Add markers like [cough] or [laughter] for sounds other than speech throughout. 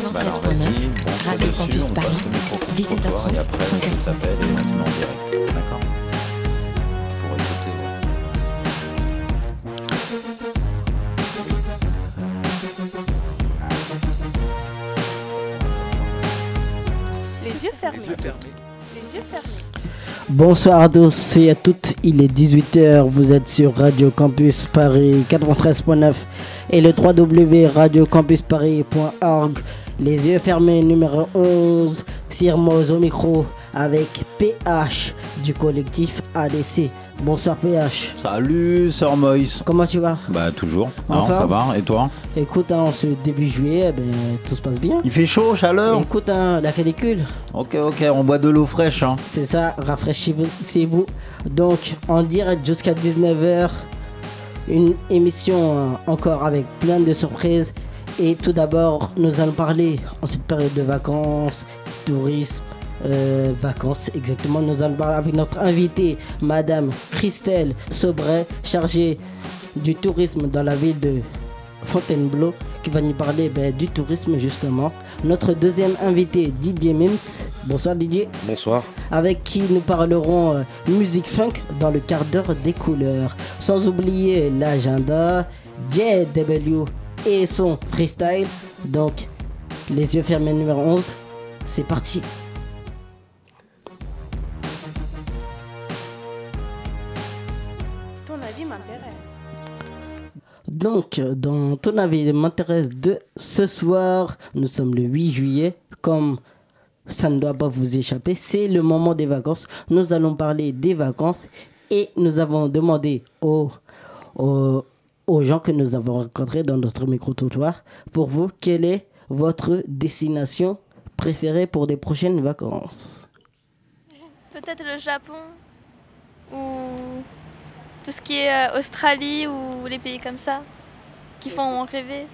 Bah alors vas-y, bon, Radio dessus, Campus on Paris, passe le micro pour 17h30, toi, et après 5h30. je t'appelle et on te met en direct. D'accord Pour écouter. ouais. Les yeux fermés. Les yeux fermés. Bonsoir à tous et à toutes, il est 18h, vous êtes sur Radio Campus Paris 93.9 et le www.radiocampusparis.org. Les yeux fermés numéro 11, Sirmoz au micro avec PH du collectif ADC. Bonsoir PH, Salut, Sœur Moïse. comment tu vas? Bah toujours. Non, ça va. Et toi? Écoute, hein, en ce début juillet, eh ben, tout se passe bien. Il fait chaud, chaleur Écoute, hein, la canicule, Ok, ok, on boit de l'eau fraîche. Hein. C'est ça, rafraîchissez-vous. Donc, en direct jusqu'à 19h, une émission euh, encore avec plein de surprises. Et tout d'abord, nous allons parler en cette période de vacances, tourisme, euh, vacances exactement. Nous allons parler avec notre invitée, Madame Christelle Sobret, chargée du tourisme dans la ville de Fontainebleau, qui va nous parler ben, du tourisme justement. Notre deuxième invité, Didier Mims. Bonsoir Didier Bonsoir. avec qui nous parlerons euh, musique funk dans le quart d'heure des couleurs. Sans oublier l'agenda, JW et son freestyle. Donc, les yeux fermés numéro 11, c'est parti. Ton avis m'intéresse. Donc, dans ton avis m'intéresse de ce soir, nous sommes le 8 juillet, comme ça ne doit pas vous échapper, c'est le moment des vacances. Nous allons parler des vacances et nous avons demandé aux, aux, aux gens que nous avons rencontrés dans notre micro-trottoir, pour vous, quelle est votre destination préférée pour des prochaines vacances? Peut-être le Japon ou tout ce qui est euh, Australie ou les pays comme ça qui font rêver.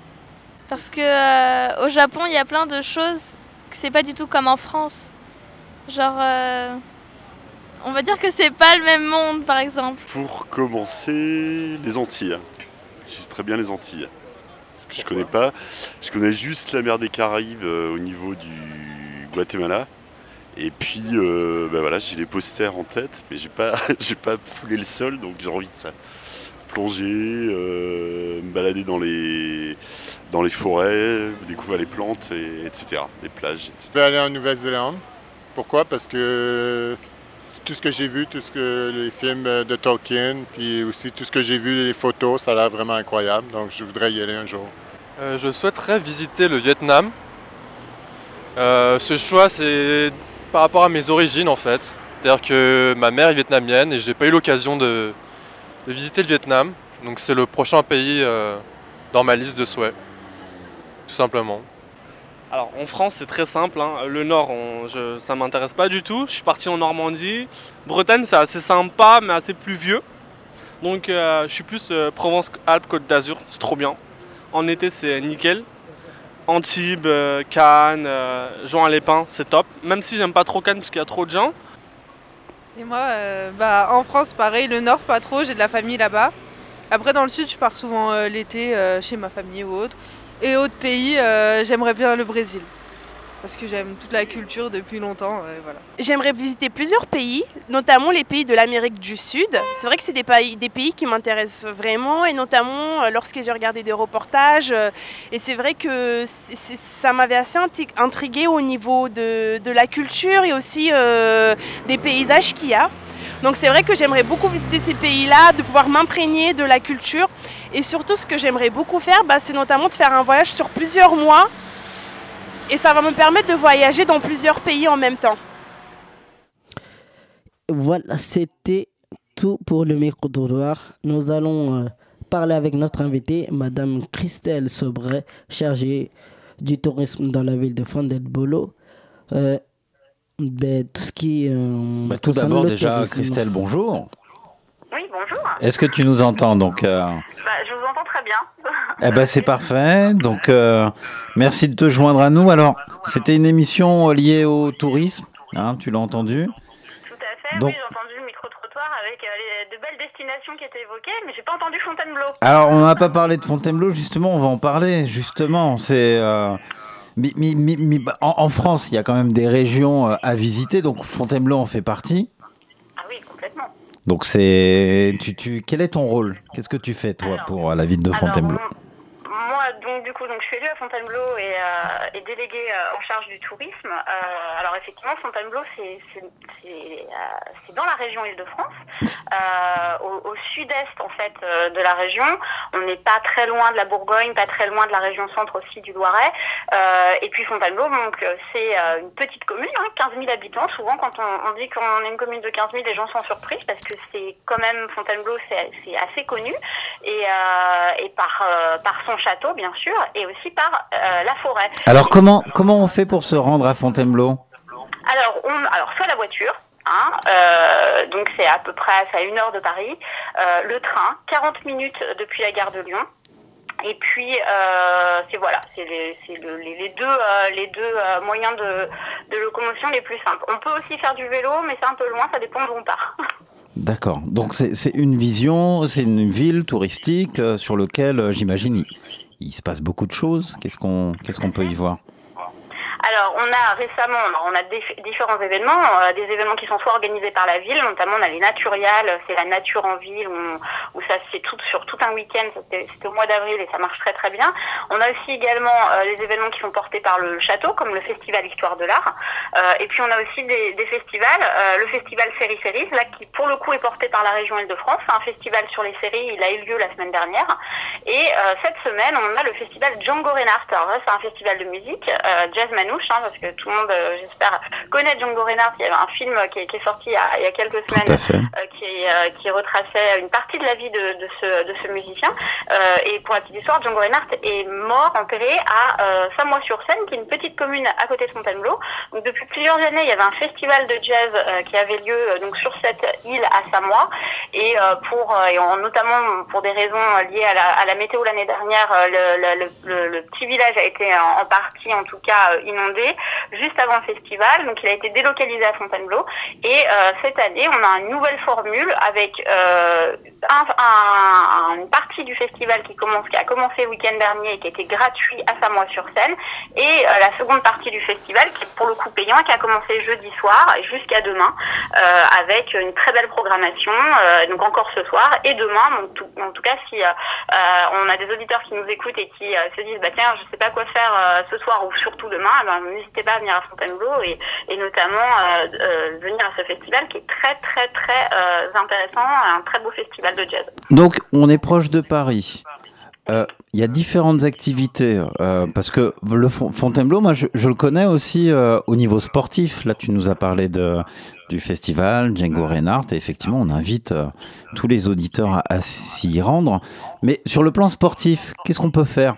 Parce que euh, au Japon, il y a plein de choses que c'est pas du tout comme en France. Genre, euh, on va dire que c'est pas le même monde, par exemple. Pour commencer, les Antilles. Je sais très bien les Antilles. Parce que je connais pas. Je connais juste la mer des Caraïbes euh, au niveau du Guatemala. Et puis, euh, bah voilà, j'ai les posters en tête, mais j'ai pas, [laughs] j'ai pas foulé le sol, donc j'ai envie de ça. Plonger, euh, me balader dans les, dans les forêts, découvrir les plantes, et, etc. Les plages, etc. Je vais aller en Nouvelle-Zélande? Pourquoi? Parce que tout ce que j'ai vu, tout ce que les films de Tolkien, puis aussi tout ce que j'ai vu, les photos, ça a l'air vraiment incroyable. Donc je voudrais y aller un jour. Euh, je souhaiterais visiter le Vietnam. Euh, ce choix, c'est par rapport à mes origines en fait. C'est-à-dire que ma mère est vietnamienne et j'ai pas eu l'occasion de, visiter le Vietnam. Donc c'est le prochain pays euh, dans ma liste de souhaits. Tout simplement. Alors en France c'est très simple, hein. le nord je- ça m'intéresse pas du tout, je suis parti en Normandie, Bretagne c'est assez sympa mais assez pluvieux, donc euh, je suis plus euh, Provence-Alpes-Côte d'Azur, c'est trop bien. En été c'est nickel, Antibes, euh, Cannes, euh, Juan-les-Pins c'est top, même si j'aime pas trop Cannes parce qu'il y a trop de gens. Et moi, bah, en France, pareil, le nord, pas trop, j'ai de la famille là-bas. Après, dans le sud, je pars souvent euh, l'été euh, chez ma famille ou autre. Et autres pays, euh, j'aimerais bien le Brésil. Parce que j'aime toute la culture depuis longtemps. voilà. J'aimerais visiter plusieurs pays, notamment les pays de l'Amérique du Sud. C'est vrai que c'est des pays, des pays qui m'intéressent vraiment, et notamment lorsque j'ai regardé des reportages. Et c'est vrai que ça m'avait assez intrigué au niveau de, de la culture et aussi des paysages qu'il y a. Donc c'est vrai que j'aimerais beaucoup visiter ces pays-là, de pouvoir m'imprégner de la culture. Et surtout, ce que j'aimerais beaucoup faire, bah, c'est notamment de faire un voyage sur plusieurs mois. Et ça va me permettre de voyager dans plusieurs pays en même temps. Voilà, c'était tout pour le micro-trottoir. Nous allons euh, parler avec notre invitée, Madame Christelle Sobret, chargée du tourisme dans la ville de. Euh, ben, tout ce qui. euh, Bah, tout d'abord déjà, tourisme. Christelle, bonjour. Oui, bonjour. Est-ce que tu nous entends donc euh, Bah, je vous entends très bien. [laughs] Eh ben c'est parfait. Donc euh, merci de te joindre à nous. Alors c'était une émission liée au tourisme, hein, tu l'as entendu. Tout à fait. Donc- Oui, j'ai entendu le micro-trottoir avec euh, les- de belles destinations qui étaient évoquées, mais j'ai pas entendu Fontainebleau. Alors on n'a pas parlé de Fontainebleau justement, on va en parler justement. C'est euh, Mais, mais, mais, mais, bah, en, en France, il y a quand même des régions euh, à visiter, donc Fontainebleau en fait partie. Ah oui, complètement. Donc c'est, tu, tu, quel est ton rôle? Qu'est-ce que tu fais toi pour euh, la ville de Fontainebleau? Alors, moi, donc, du coup, donc, je suis élue à Fontainebleau et, euh, déléguée euh, en charge du tourisme. Euh, alors, effectivement, Fontainebleau, c'est c'est- dans la région Île-de-France, au, sud-est, en fait, de la région. On n'est pas très loin de la Bourgogne, pas très loin de la région centre aussi du Loiret. Et puis, Fontainebleau, donc, c'est une petite commune, hein, 15 000 habitants. Souvent, quand on, on dit qu'on est une commune de 15 000, les gens sont surpris parce que c'est quand même, Fontainebleau, c'est assez connu. Et, euh, et par, euh, par son château, bien sûr, et aussi par euh, la forêt. Alors comment, comment on fait pour se rendre à Fontainebleau? Alors, on, alors soit la voiture, hein, euh, donc c'est à peu près à une heure de Paris, euh, le train, 40 minutes depuis la gare de Lyon. Et puis euh, c'est voilà, c'est les, c'est le- les, les deux euh, les deux euh, moyens de, de locomotion les plus simples. On peut aussi faire du vélo, mais c'est un peu loin, ça dépend d'où on part. [laughs] D'accord. Donc c'est une vision, c'est une ville touristique euh, sur laquelle euh, j'imagine il, il se passe beaucoup de choses. Qu'est-ce qu'on qu'est-ce qu'on peut y voir? Alors, on a récemment, on a différents événements, euh, des événements qui sont soit organisés par la ville, notamment on a les Naturiales, c'est la nature en ville, où, où ça fait tout, sur tout un week-end, c'était au mois d'avril et ça marche très très bien. On a aussi également euh, les événements qui sont portés par le château, comme le Festival Histoire de l'Art, Euh, et puis on a aussi des, des festivals, euh, le Festival Série Séries, là qui pour le coup est porté par la région Île-de-France, c'est un festival sur les séries, il a eu lieu la semaine dernière, et euh, cette semaine on a le festival Django Reinhardt, alors c'est un festival de musique, euh, jazz hein, parce que tout le monde, euh, j'espère, connaît Django Reinhardt. Il y avait un film qui est, qui est sorti il y, a, il y a quelques semaines euh, qui, euh, qui retraçait une partie de la vie de, de ce, de ce musicien. Et pour la petite histoire, Django Reinhardt est mort, enterré à Samois-sur-Seine, qui est une petite commune à côté de Fontainebleau. Donc depuis plusieurs années, il y avait un festival de jazz qui avait lieu donc sur cette île à Samois. Et pour et en- notamment pour des raisons liées à la, à la météo l'année dernière, le, le, le, le petit village a été en, en partie, en tout cas, euh, juste avant le festival. Donc il a été délocalisé à Fontainebleau. Et euh, cette année, on a une nouvelle formule avec euh, un, un- une partie du festival qui commence, qui a commencé le week-end dernier et qui été gratuit à Samois-sur-Seine, et euh, la seconde partie du festival qui est pour le coup payant, qui a commencé jeudi soir jusqu'à demain, euh, avec une très belle programmation, euh, donc encore ce soir et demain. Donc tout- en tout cas, si on a des auditeurs qui nous écoutent et qui se disent, bah tiens, je sais pas quoi faire ce soir ou surtout demain, eh ben, n'hésitez pas à venir à Fontainebleau et, notamment venir à ce festival qui est très très très intéressant, un très beau festival de jazz. Donc on est proche de Paris. Euh, Il y a différentes activités euh, parce que le Fon- Fontainebleau, moi je, le connais aussi euh, au niveau sportif. Là, tu nous as parlé de du festival Django Reinhardt et effectivement, on invite tous les auditeurs à s'y rendre. Mais sur le plan sportif, qu'est-ce qu'on peut faire?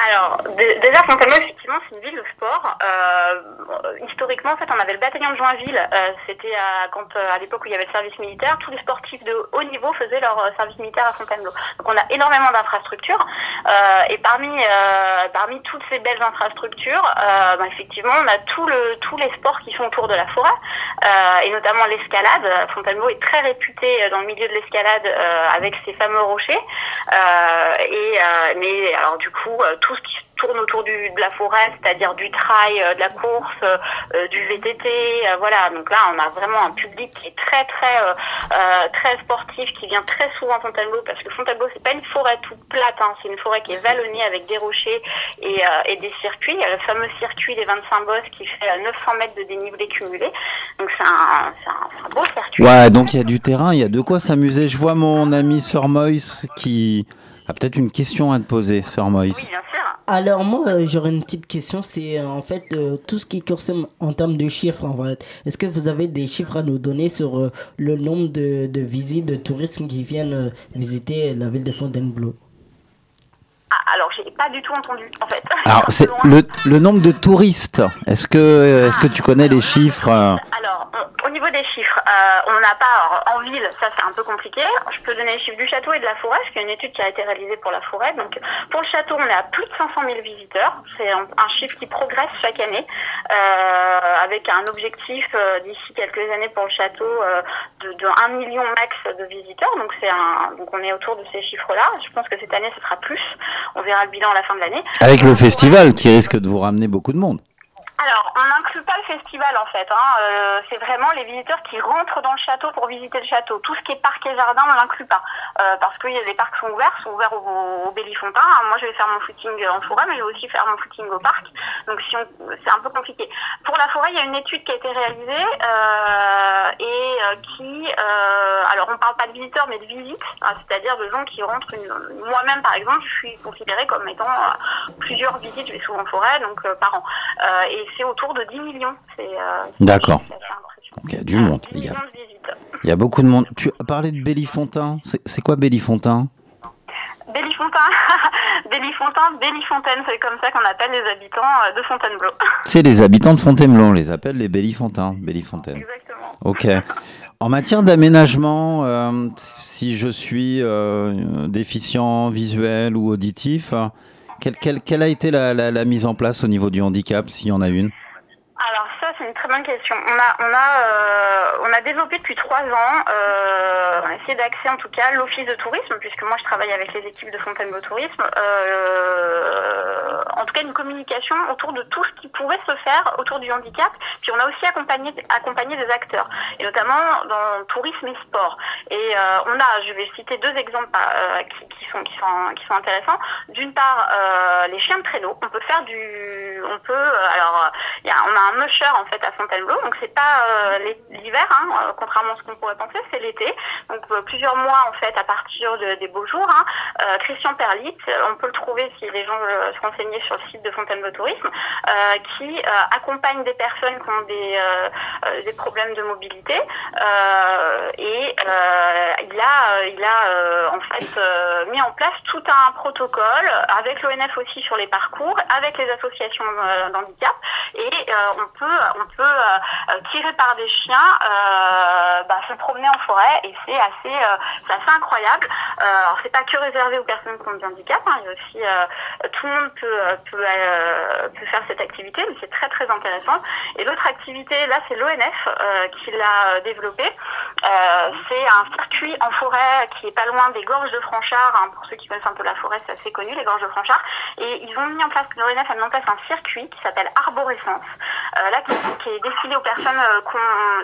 Alors, dé- déjà, Fontainebleau, effectivement, c'est une ville de sport. Euh, historiquement, en fait, on avait le bataillon de Joinville. Euh, C'était à, quand, euh, à l'époque où il y avait le service militaire. Tous les sportifs de haut niveau faisaient leur euh, service militaire à Fontainebleau. Donc, on a énormément d'infrastructures. Euh, et parmi, euh, parmi toutes ces belles infrastructures, bah, effectivement, on a tout le, tous les sports qui sont autour de la forêt, et notamment l'escalade. Fontainebleau est très réputé dans le milieu de l'escalade avec ses fameux rochers. Et, mais alors du coup, tout ce qui tourne autour du, de la forêt, c'est-à-dire du trail, euh, de la course, euh, du VTT, euh, voilà. Donc là, on a vraiment un public qui est très très euh, euh, très sportif, qui vient très souvent à Fontainebleau, parce que Fontainebleau c'est pas une forêt toute plate, hein, c'est une forêt qui est vallonnée avec des rochers et, euh, et des circuits. Il y a le fameux circuit des 25 bosses qui fait euh, 900 mètres de dénivelé cumulé. Donc c'est un, un beau circuit. Ouais, donc il y a du terrain, il y a de quoi s'amuser. Je vois mon ami Sir Moïse qui a peut-être une question à te poser, Sir Moïse. Alors moi euh, j'aurais une petite question, c'est euh, en fait euh, tout ce qui concerne en termes de chiffres en fait. Est-ce que vous avez des chiffres à nous donner sur euh, le nombre de, de visites de touristes qui viennent euh, visiter la ville de Fontainebleau? Ah, alors j'ai pas du tout entendu en fait. Alors, [laughs] c'est le, le nombre de touristes. Est-ce que, est-ce que tu connais les chiffres Alors, on- au niveau des chiffres, euh, on n'a pas alors, en ville, ça c'est un peu compliqué. Je peux donner les chiffres du château et de la forêt, parce qu'il y a une étude qui a été réalisée pour la forêt. Donc pour le château, on est à plus de 500 000 visiteurs. C'est un, un chiffre qui progresse chaque année, euh, avec un objectif euh, d'ici quelques années pour le château euh, de, de 1 million max de visiteurs. Donc c'est un, donc on est autour de ces chiffres-là. Je pense que cette année ce sera plus. On verra le bilan à la fin de l'année. Avec le festival qui risque de vous ramener beaucoup de monde. Alors, on n'inclut pas le festival en fait. Hein. Euh, c'est vraiment les visiteurs qui rentrent dans le château pour visiter le château. Tout ce qui est parc et jardin, on l'inclut pas. Euh, parce que les parcs sont ouverts, sont ouverts au, au. Hein. Moi, je vais faire mon footing en forêt, mais je vais aussi faire mon footing au parc. Donc, si on, c'est un peu compliqué. Pour la forêt, il y a une étude qui a été réalisée euh, et euh, qui, euh, alors, on parle pas de visiteurs, mais de visites, hein, c'est-à-dire de gens qui rentrent. Une... Moi-même, par exemple, je suis considérée comme étant euh, plusieurs visites. Je vais souvent en forêt, donc par an. C'est autour de 10 millions. Euh, D'accord. Il y a du monde. 10 Il y a, il y beaucoup de monde. Tu as parlé de Bélifontain. C'est quoi Bélifontain Bélifontain, Bélifontain, Bélifontaine, c'est comme ça qu'on appelle les habitants euh, de Fontainebleau. [laughs] C'est les habitants de Fontainebleau, on les appelle les Bélifontaine. Exactement. Ok. En matière d'aménagement, euh, si je suis euh, déficient visuel ou auditif, quelle, quelle- a été la, mise en place au niveau du handicap, s'il y en a une? Alors ça, c'est une très bonne question. On a, euh, développé depuis trois ans, euh, on a essayé d'accéder en tout cas l'office de tourisme, puisque moi je travaille avec les équipes de Fontainebleau Tourisme, euh, en tout cas une communication autour de tout ce qui pouvait se faire autour du handicap. Puis on a aussi accompagné, accompagné des acteurs, et notamment dans tourisme et sport. Et euh, on a, je vais citer deux exemples euh, qui, sont, qui, sont, qui sont intéressants. D'une part, euh, les chiens de traîneau. On peut faire du, on peut, alors y a, on a un musher en fait à Fontainebleau, donc c'est pas l'hi- l'hiver, hein, contrairement à ce qu'on pourrait penser, c'est l'été. Donc plusieurs mois en fait à partir de- des beaux jours. hein. Christian Perlit, on peut le trouver si les gens veulent se renseigner sur le site de Fontainebleau Tourisme, euh, qui euh, accompagne des personnes qui ont des, euh, des problèmes de mobilité et il a, il a en fait mis en place tout un protocole avec l'ONF aussi sur les parcours, avec les associations d'handicap et on peut, on peut tirer par des chiens, bah, se promener en forêt et c'est assez, assez incroyable. Alors c'est pas que réservé aux personnes qui ont des handicaps, hein, il y a aussi tout le monde peut, peut, euh, peut faire cette activité, mais c'est très très intéressant. Et l'autre activité, là, c'est l'ONF euh, qui l'a euh, développé. Euh, c'est un circuit en forêt qui est pas loin des gorges de Franchard. hein. pour ceux qui connaissent un peu la forêt, c'est assez connu, les gorges de Franchard. Et ils ont mis en place, l'ONF a mis en place un circuit qui s'appelle Arborescence, là qui, est destiné aux personnes,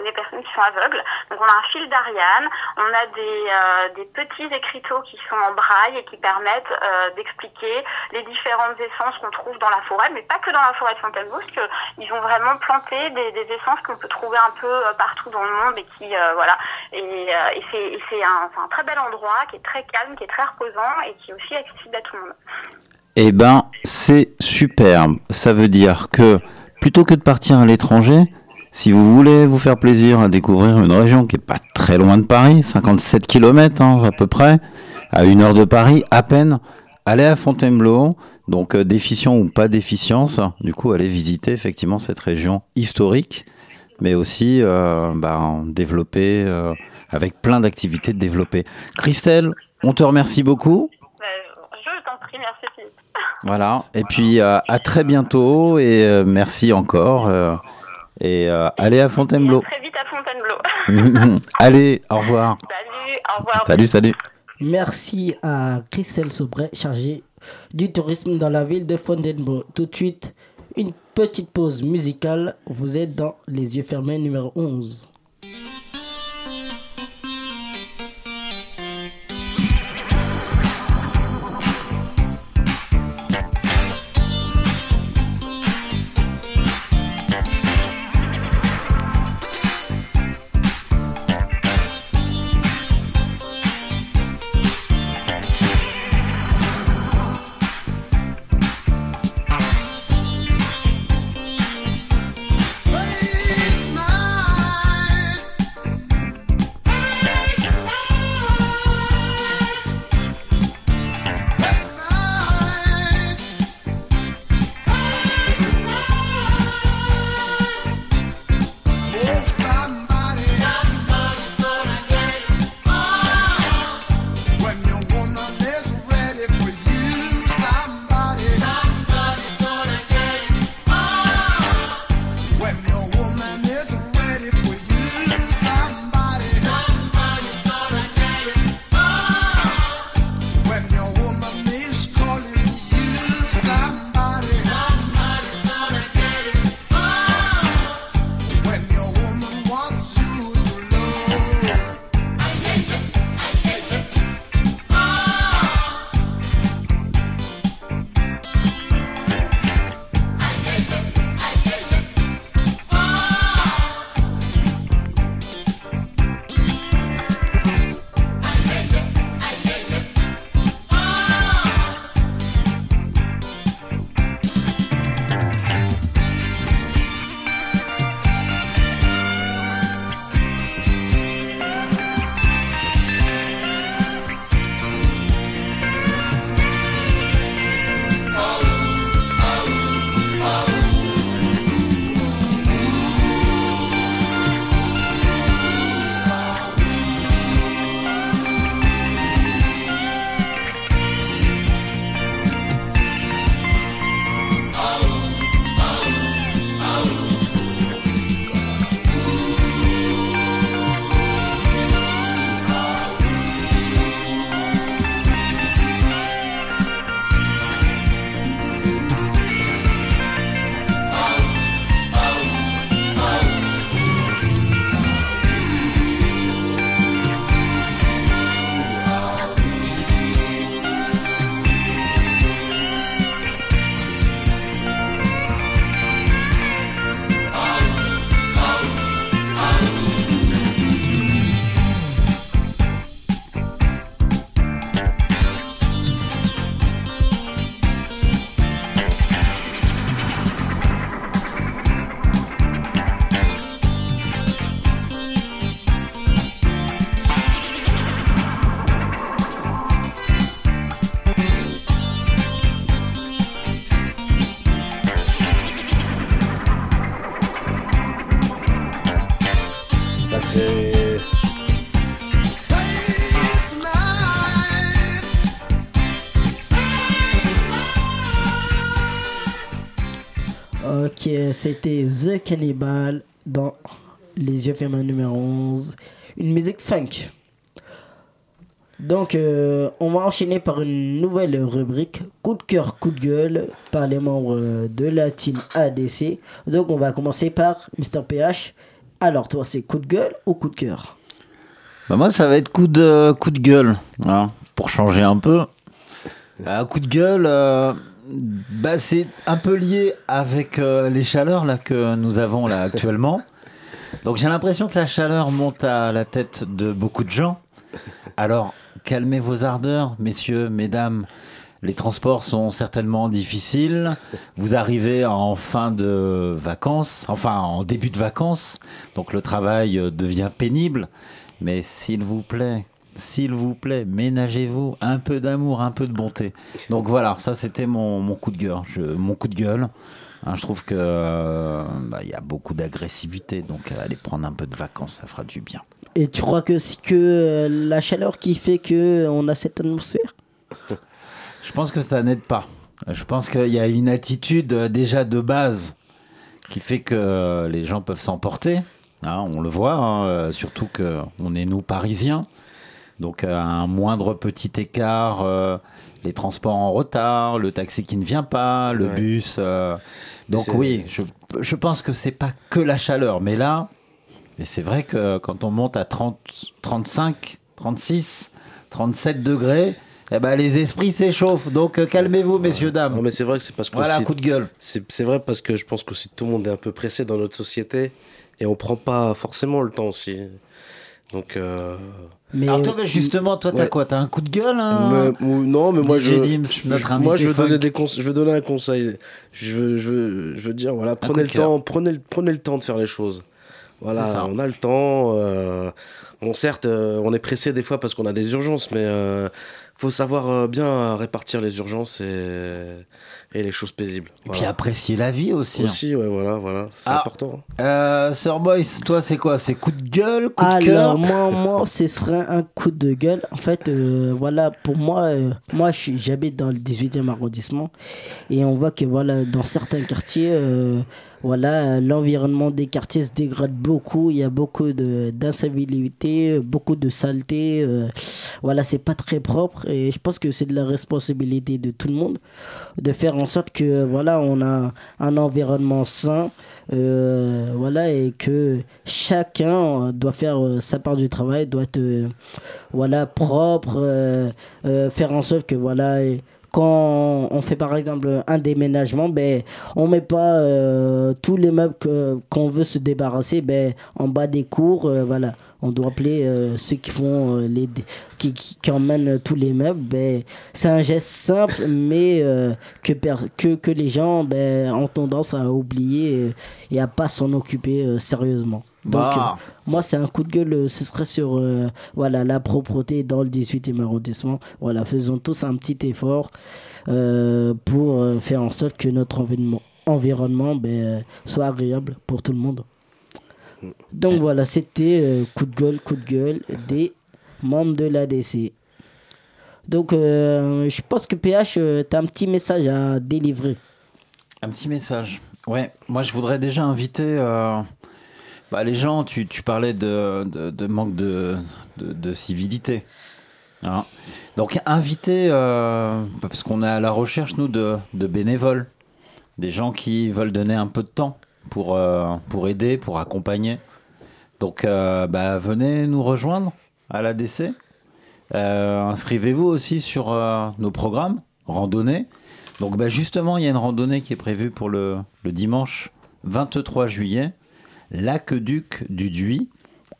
les personnes qui sont aveugles. Donc on a un fil d'Ariane, on a des, des petits écriteaux qui sont en braille et qui permettent d'expliquer les différentes essences qu'on trouve dans la forêt, mais pas que dans la forêt de Fontainebleau, qu'ils ont vraiment planté des, essences qu'on peut trouver un peu euh, partout dans le monde et qui, euh, voilà, et, euh, c'est un, très bel endroit qui est très calme, qui est très reposant et qui est aussi accessible à tout le monde. Eh ben, c'est superbe. Ça veut dire que plutôt que de partir à l'étranger, si vous voulez vous faire plaisir à découvrir une région qui est pas très loin de Paris, 57 km à peu près, à une heure de Paris, à peine, allez à Fontainebleau. Donc euh, déficient ou pas déficience, du coup allez visiter effectivement cette région historique, mais aussi euh, bah, développer euh, avec plein d'activités de développer. Christelle, on te remercie beaucoup. Euh, je t'en prie, merci Philippe. Voilà, et puis euh, à très bientôt et euh, merci encore. euh, et euh, allez à Fontainebleau. Très vite à Fontainebleau. [laughs] allez, au revoir. Salut, au revoir. Salut, salut. Merci à Christelle Sobret, chargée du tourisme dans la ville de Fontainebleau. Tout de suite, une petite pause musicale. Vous êtes dans Les yeux fermés numéro 11. C'était The Cannibal dans Les yeux fermés numéro 11. Une musique funk. Donc, euh, on va enchaîner par une nouvelle rubrique coup de cœur, coup de gueule par les membres euh, de la team ADC. Donc, on va commencer par Mr. PH. Alors, toi, c'est coup de gueule ou coup de cœur? Bah, moi, ça va être coup de, coup de gueule, hein, pour changer un peu. Un coup de gueule, euh, bah, c'est un peu lié avec euh, les chaleurs là, que nous avons là actuellement. [laughs] Donc j'ai l'impression que la chaleur monte à la tête de beaucoup de gens. Alors, calmez vos ardeurs, messieurs, mesdames. Les transports sont certainement difficiles. Vous arrivez en fin de vacances, enfin en début de vacances. Donc le travail euh, devient pénible. Mais s'il vous plaît, s'il vous plaît, ménagez-vous un peu d'amour, un peu de bonté. Donc voilà, ça c'était mon, mon coup de gueule. Je- mon coup de gueule. Hein, je trouve que euh, bah, il y a beaucoup d'agressivité, donc euh, allez prendre un peu de vacances, ça fera du bien. Et tu crois que c'est que euh, la chaleur qui fait que on a cette atmosphère? Je pense que ça n'aide pas. Je pense qu'il y a une attitude euh, déjà de base qui fait que euh, les gens peuvent s'emporter. Hein, on le voit, hein, euh, surtout que on est nous parisiens. Donc à un moindre petit écart, euh, les transports en retard, le taxi qui ne vient pas, le Ouais. bus. euh, donc oui, je, je pense que c'est pas que la chaleur, mais là, et c'est vrai que quand on monte à 30, 35, 36, 37 degrés, eh ben, les esprits s'échauffent. Donc euh, calmez-vous, messieurs, dames. Non, mais c'est vrai que c'est parce que. Voilà, aussi- coup de gueule. C'est vrai parce que je pense qu'aussi tout le monde est un peu pressé dans notre société et on prend pas forcément le temps aussi. Donc. euh, Mais Alors toi, bah, justement, toi, t'as Ouais. quoi T'as un coup de gueule hein Mais- non, mais moi DJ je, Dims, je- notre je- moi je veux donner funk. des conseils, je veux donner un conseil. Je veux, je veux, je veux dire voilà, prenez le temps, prenez, prenez le temps de faire les choses. Voilà, on a le temps. euh, bon, certes, euh, on est pressé des fois parce qu'on a des urgences, mais euh, faut savoir euh, bien répartir les urgences et, et les choses paisibles. Et puis apprécier la vie aussi. hein. Aussi, ouais, voilà, voilà, c'est Ah. important. Euh, Sir Boyce, toi, c'est quoi? C'est coup de gueule, coup de cœur? Alors moi, moi, ce serait un coup de gueule. En fait, euh, voilà, pour moi, euh, moi, j'habite dans le 18e arrondissement et on voit que voilà, dans certains quartiers, euh, voilà, l'environnement des quartiers se dégrade beaucoup. Il y a beaucoup de d'incivilité, beaucoup de saleté. euh, voilà, c'est pas très propre et je pense que c'est de la responsabilité de tout le monde de faire en sorte que voilà, on a un environnement sain. Euh, voilà et que chacun doit faire euh, sa part du travail doit être voilà propre faire en sorte que voilà quand on fait par exemple un déménagement ben on met pas euh, tous les meubles qu'on veut se débarrasser ben en bas des cours euh, voilà. On doit appeler euh, ceux qui font euh, les qui, qui, qui emmènent tous les meubles ben c'est un geste simple [laughs] mais euh, que, que que les gens ben, ont tendance à oublier euh, et à pas s'en occuper euh, sérieusement donc Bah. euh, moi c'est un coup de gueule euh, ce serait sur euh, voilà la propreté dans le 18e arrondissement voilà faisons tous un petit effort euh, pour faire en sorte que notre environnement environnement ben, soit agréable pour tout le monde donc voilà, c'était coup de gueule, coup de gueule des membres de l'ADC. Donc je pense que PH, euh, t'as un petit message à délivrer. Un petit message. Ouais, moi je voudrais déjà inviter bah, les gens, tu, parlais de, manque de, civilité. Hein. Donc inviter, euh, parce qu'on est à la recherche, nous, de, bénévoles, des gens qui veulent donner un peu de temps pour, euh, aider, pour accompagner. Donc euh, bah, venez nous rejoindre à l'ADC. Inscrivez-vous aussi sur nos programmes, randonnée. Donc bah, justement, il y a une randonnée qui est prévue pour le, le dimanche 23 juillet, l'aqueduc du Duy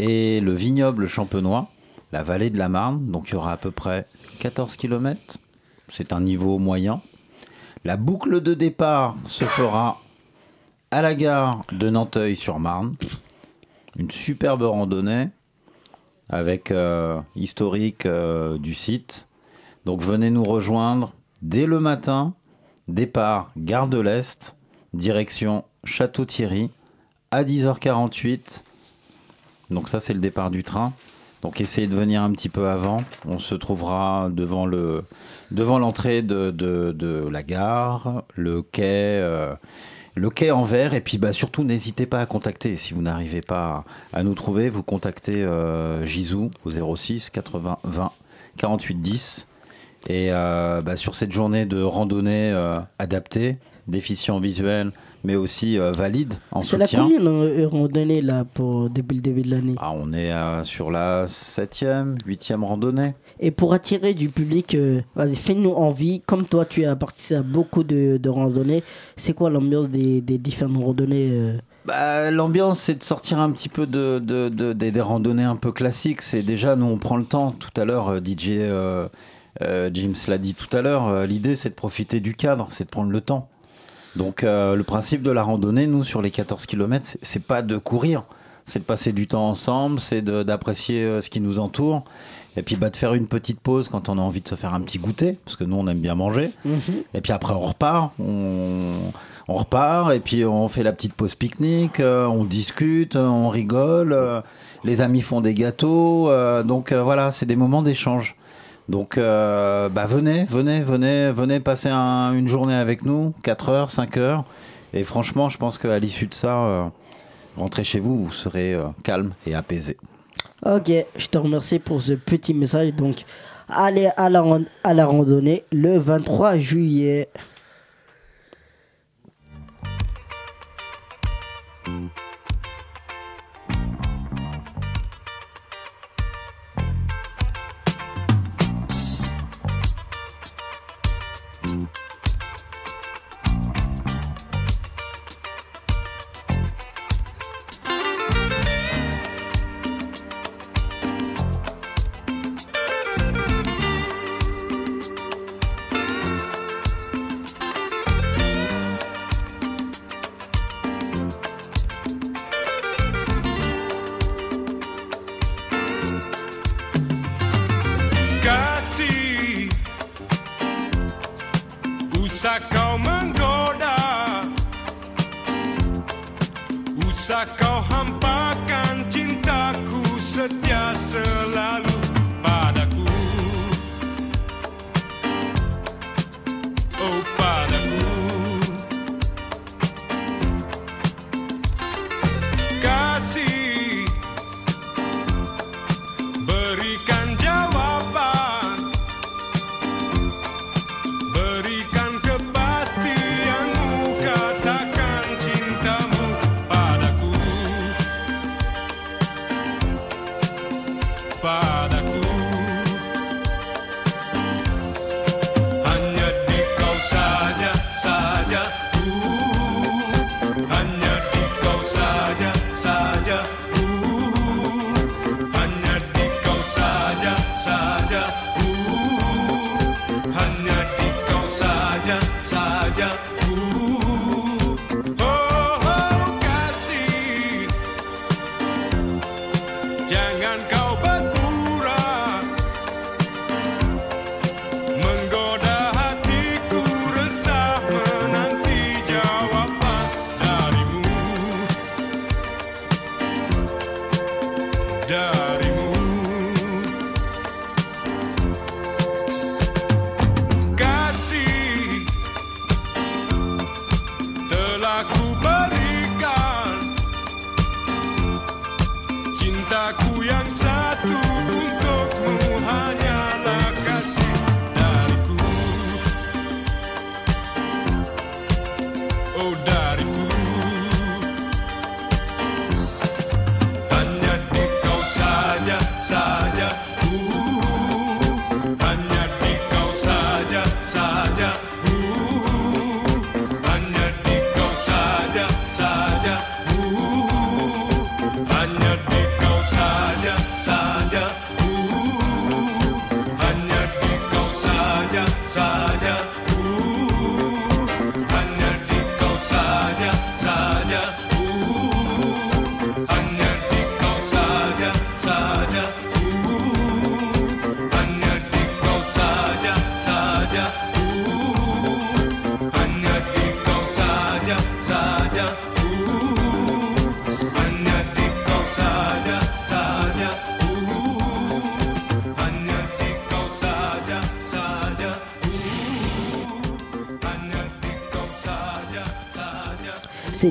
et le vignoble champenois, la vallée de la Marne. Donc il y aura à peu près 14 km. C'est un niveau moyen. La boucle de départ se fera à la gare de Nanteuil-sur-Marne. Une superbe randonnée avec euh, historique euh, du site. Donc venez nous rejoindre dès le matin. Départ Gare de l'Est, direction Château-Thierry à 10h48. Donc ça c'est le départ du train. Donc essayez de venir un petit peu avant. On se trouvera devant le devant l'entrée de, la gare, le quai. euh, le quai en verre. Et puis bah, surtout, n'hésitez pas à contacter. Si vous n'arrivez pas à, nous trouver, vous contactez euh, au 06 80 20 48 10. Et euh, bah, sur cette journée de randonnée euh, adaptée, déficient visuel, mais aussi euh, valide en C'est la soutien. combien de randonnée là pour depuis le début de l'année Ah, on est euh, sur la septième, huitième randonnée. Et pour attirer du public, euh, vas-y, fais-nous envie. Comme toi, tu as participé à beaucoup de, de randonnées. C'est quoi l'ambiance des, des différentes randonnées Bah, L'ambiance, c'est de sortir un petit peu de, de- de- des, des randonnées un peu classiques. C'est déjà, nous, on prend le temps. Tout à l'heure, DJ James l'a dit tout à l'heure. L'idée, c'est de profiter du cadre, c'est de prendre le temps. Donc, euh, le principe de la randonnée, nous, sur les 14 km, c'est- pas de courir. C'est de passer du temps ensemble, c'est d'apprécier euh, ce qui nous entoure. Et puis, bah, de faire une petite pause quand on a envie de se faire un petit goûter, parce que nous, on aime bien manger. Et puis après, on repart. On, on repart et puis on fait la petite pause pique-nique. euh, on discute, on rigole. euh, les amis font des gâteaux. donc voilà, c'est des moments d'échange. Donc euh, bah, venez, venez, venez, venez passer un- une journée avec nous, 4 heures, 5 heures. Et franchement, je pense qu'à l'issue de ça, euh, rentrez chez vous, vous serez euh, calme et apaisé. Ok, je te remercie pour ce petit message. Donc, allez à à la randonnée le 23 juillet.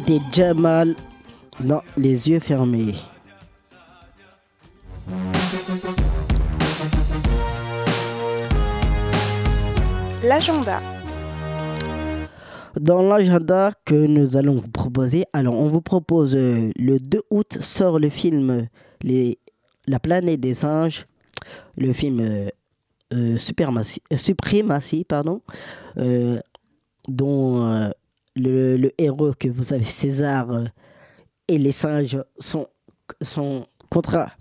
C'était Jamal dans les yeux fermés. L'agenda. Dans l'agenda que nous allons vous proposer, alors on vous propose euh, le 2 août sort le film les, La planète des singes, le film euh, euh, euh, Suprématie, pardon, dont le, héros que vous savez, César euh, et les singes sont contraints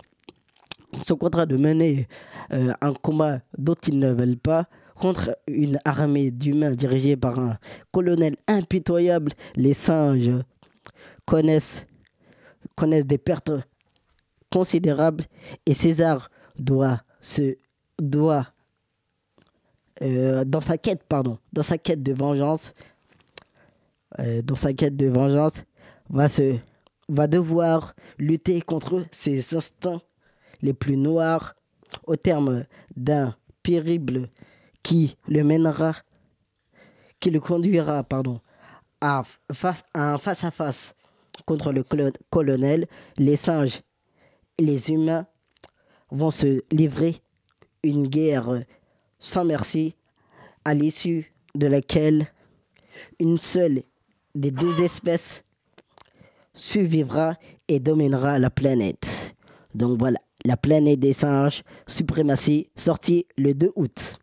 de mener euh, un combat dont ils ne veulent pas contre une armée d'humains dirigée par un colonel impitoyable. Les singes connaissent, connaissent des pertes considérables et César doit se doit euh, dans sa quête pardon dans sa quête de vengeance euh, dans sa quête de vengeance va se va devoir lutter contre ses instincts les plus noirs au terme d'un périple qui le mènera, qui le conduira, pardon, à, face, à un face-à-face contre le colonel. Les singes les humains vont se livrer une guerre sans merci, à l'issue de laquelle une seule des deux espèces survivra et dominera la planète. Donc voilà, la planète des singes, suprématie, sorti le 2 août.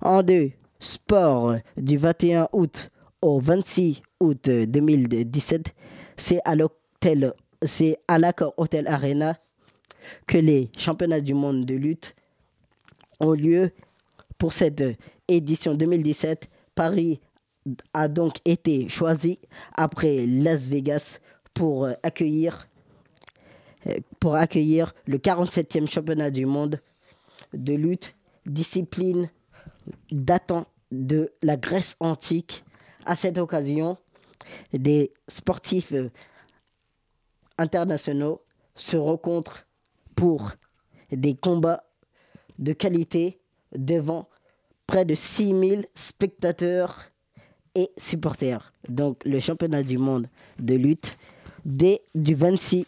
En deux, sport du 21 août au 26 août 2017, c'est à l'hôtel, c'est à l'accord Hotel Arena que les championnats du monde de lutte ont lieu pour cette édition 2017. Paris a donc été choisi après Las Vegas pour euh, accueillir euh, accueillir le 47e championnat du monde de lutte, discipline datant de la Grèce antique. À cette occasion, des sportifs euh, internationaux se rencontrent pour des combats de qualité devant près de 6000 spectateurs et supporters. Donc le championnat du monde de lutte dès du 26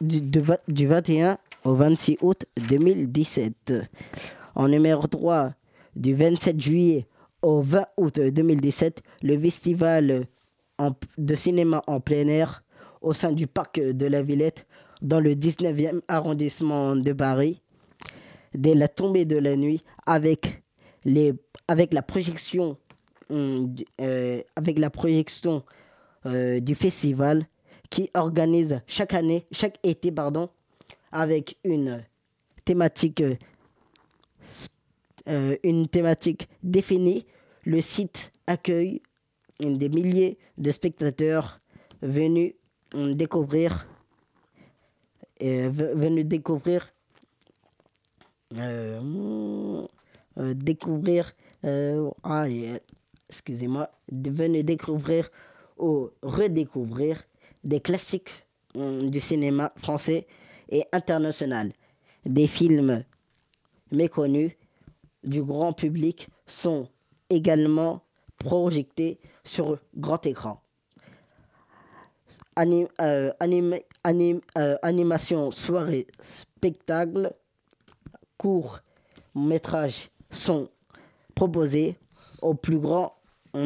du, de va- du 21 au 26 août 2017. En numéro 3, du 27 juillet au 20 août 2017, le festival de cinéma en plein air au sein du parc de la Villette dans le 19e arrondissement de Paris dès la tombée de la nuit avec, les, avec la projection euh, avec la projection euh, du festival qui organise chaque année, chaque été, pardon, avec une thématique, euh, euh, une thématique définie. Le site accueille des milliers de spectateurs venus découvrir, euh, ve- venus découvrir, euh, euh, découvrir, euh, ah, excusez-moi, de- venus découvrir ou redécouvrir des classiques hum, du cinéma français et international. Des films méconnus du grand public sont également projetés sur grand écran. Anim- euh, anime- anim- euh, animation, soirée, spectacle, courts métrages sont proposés au plus grand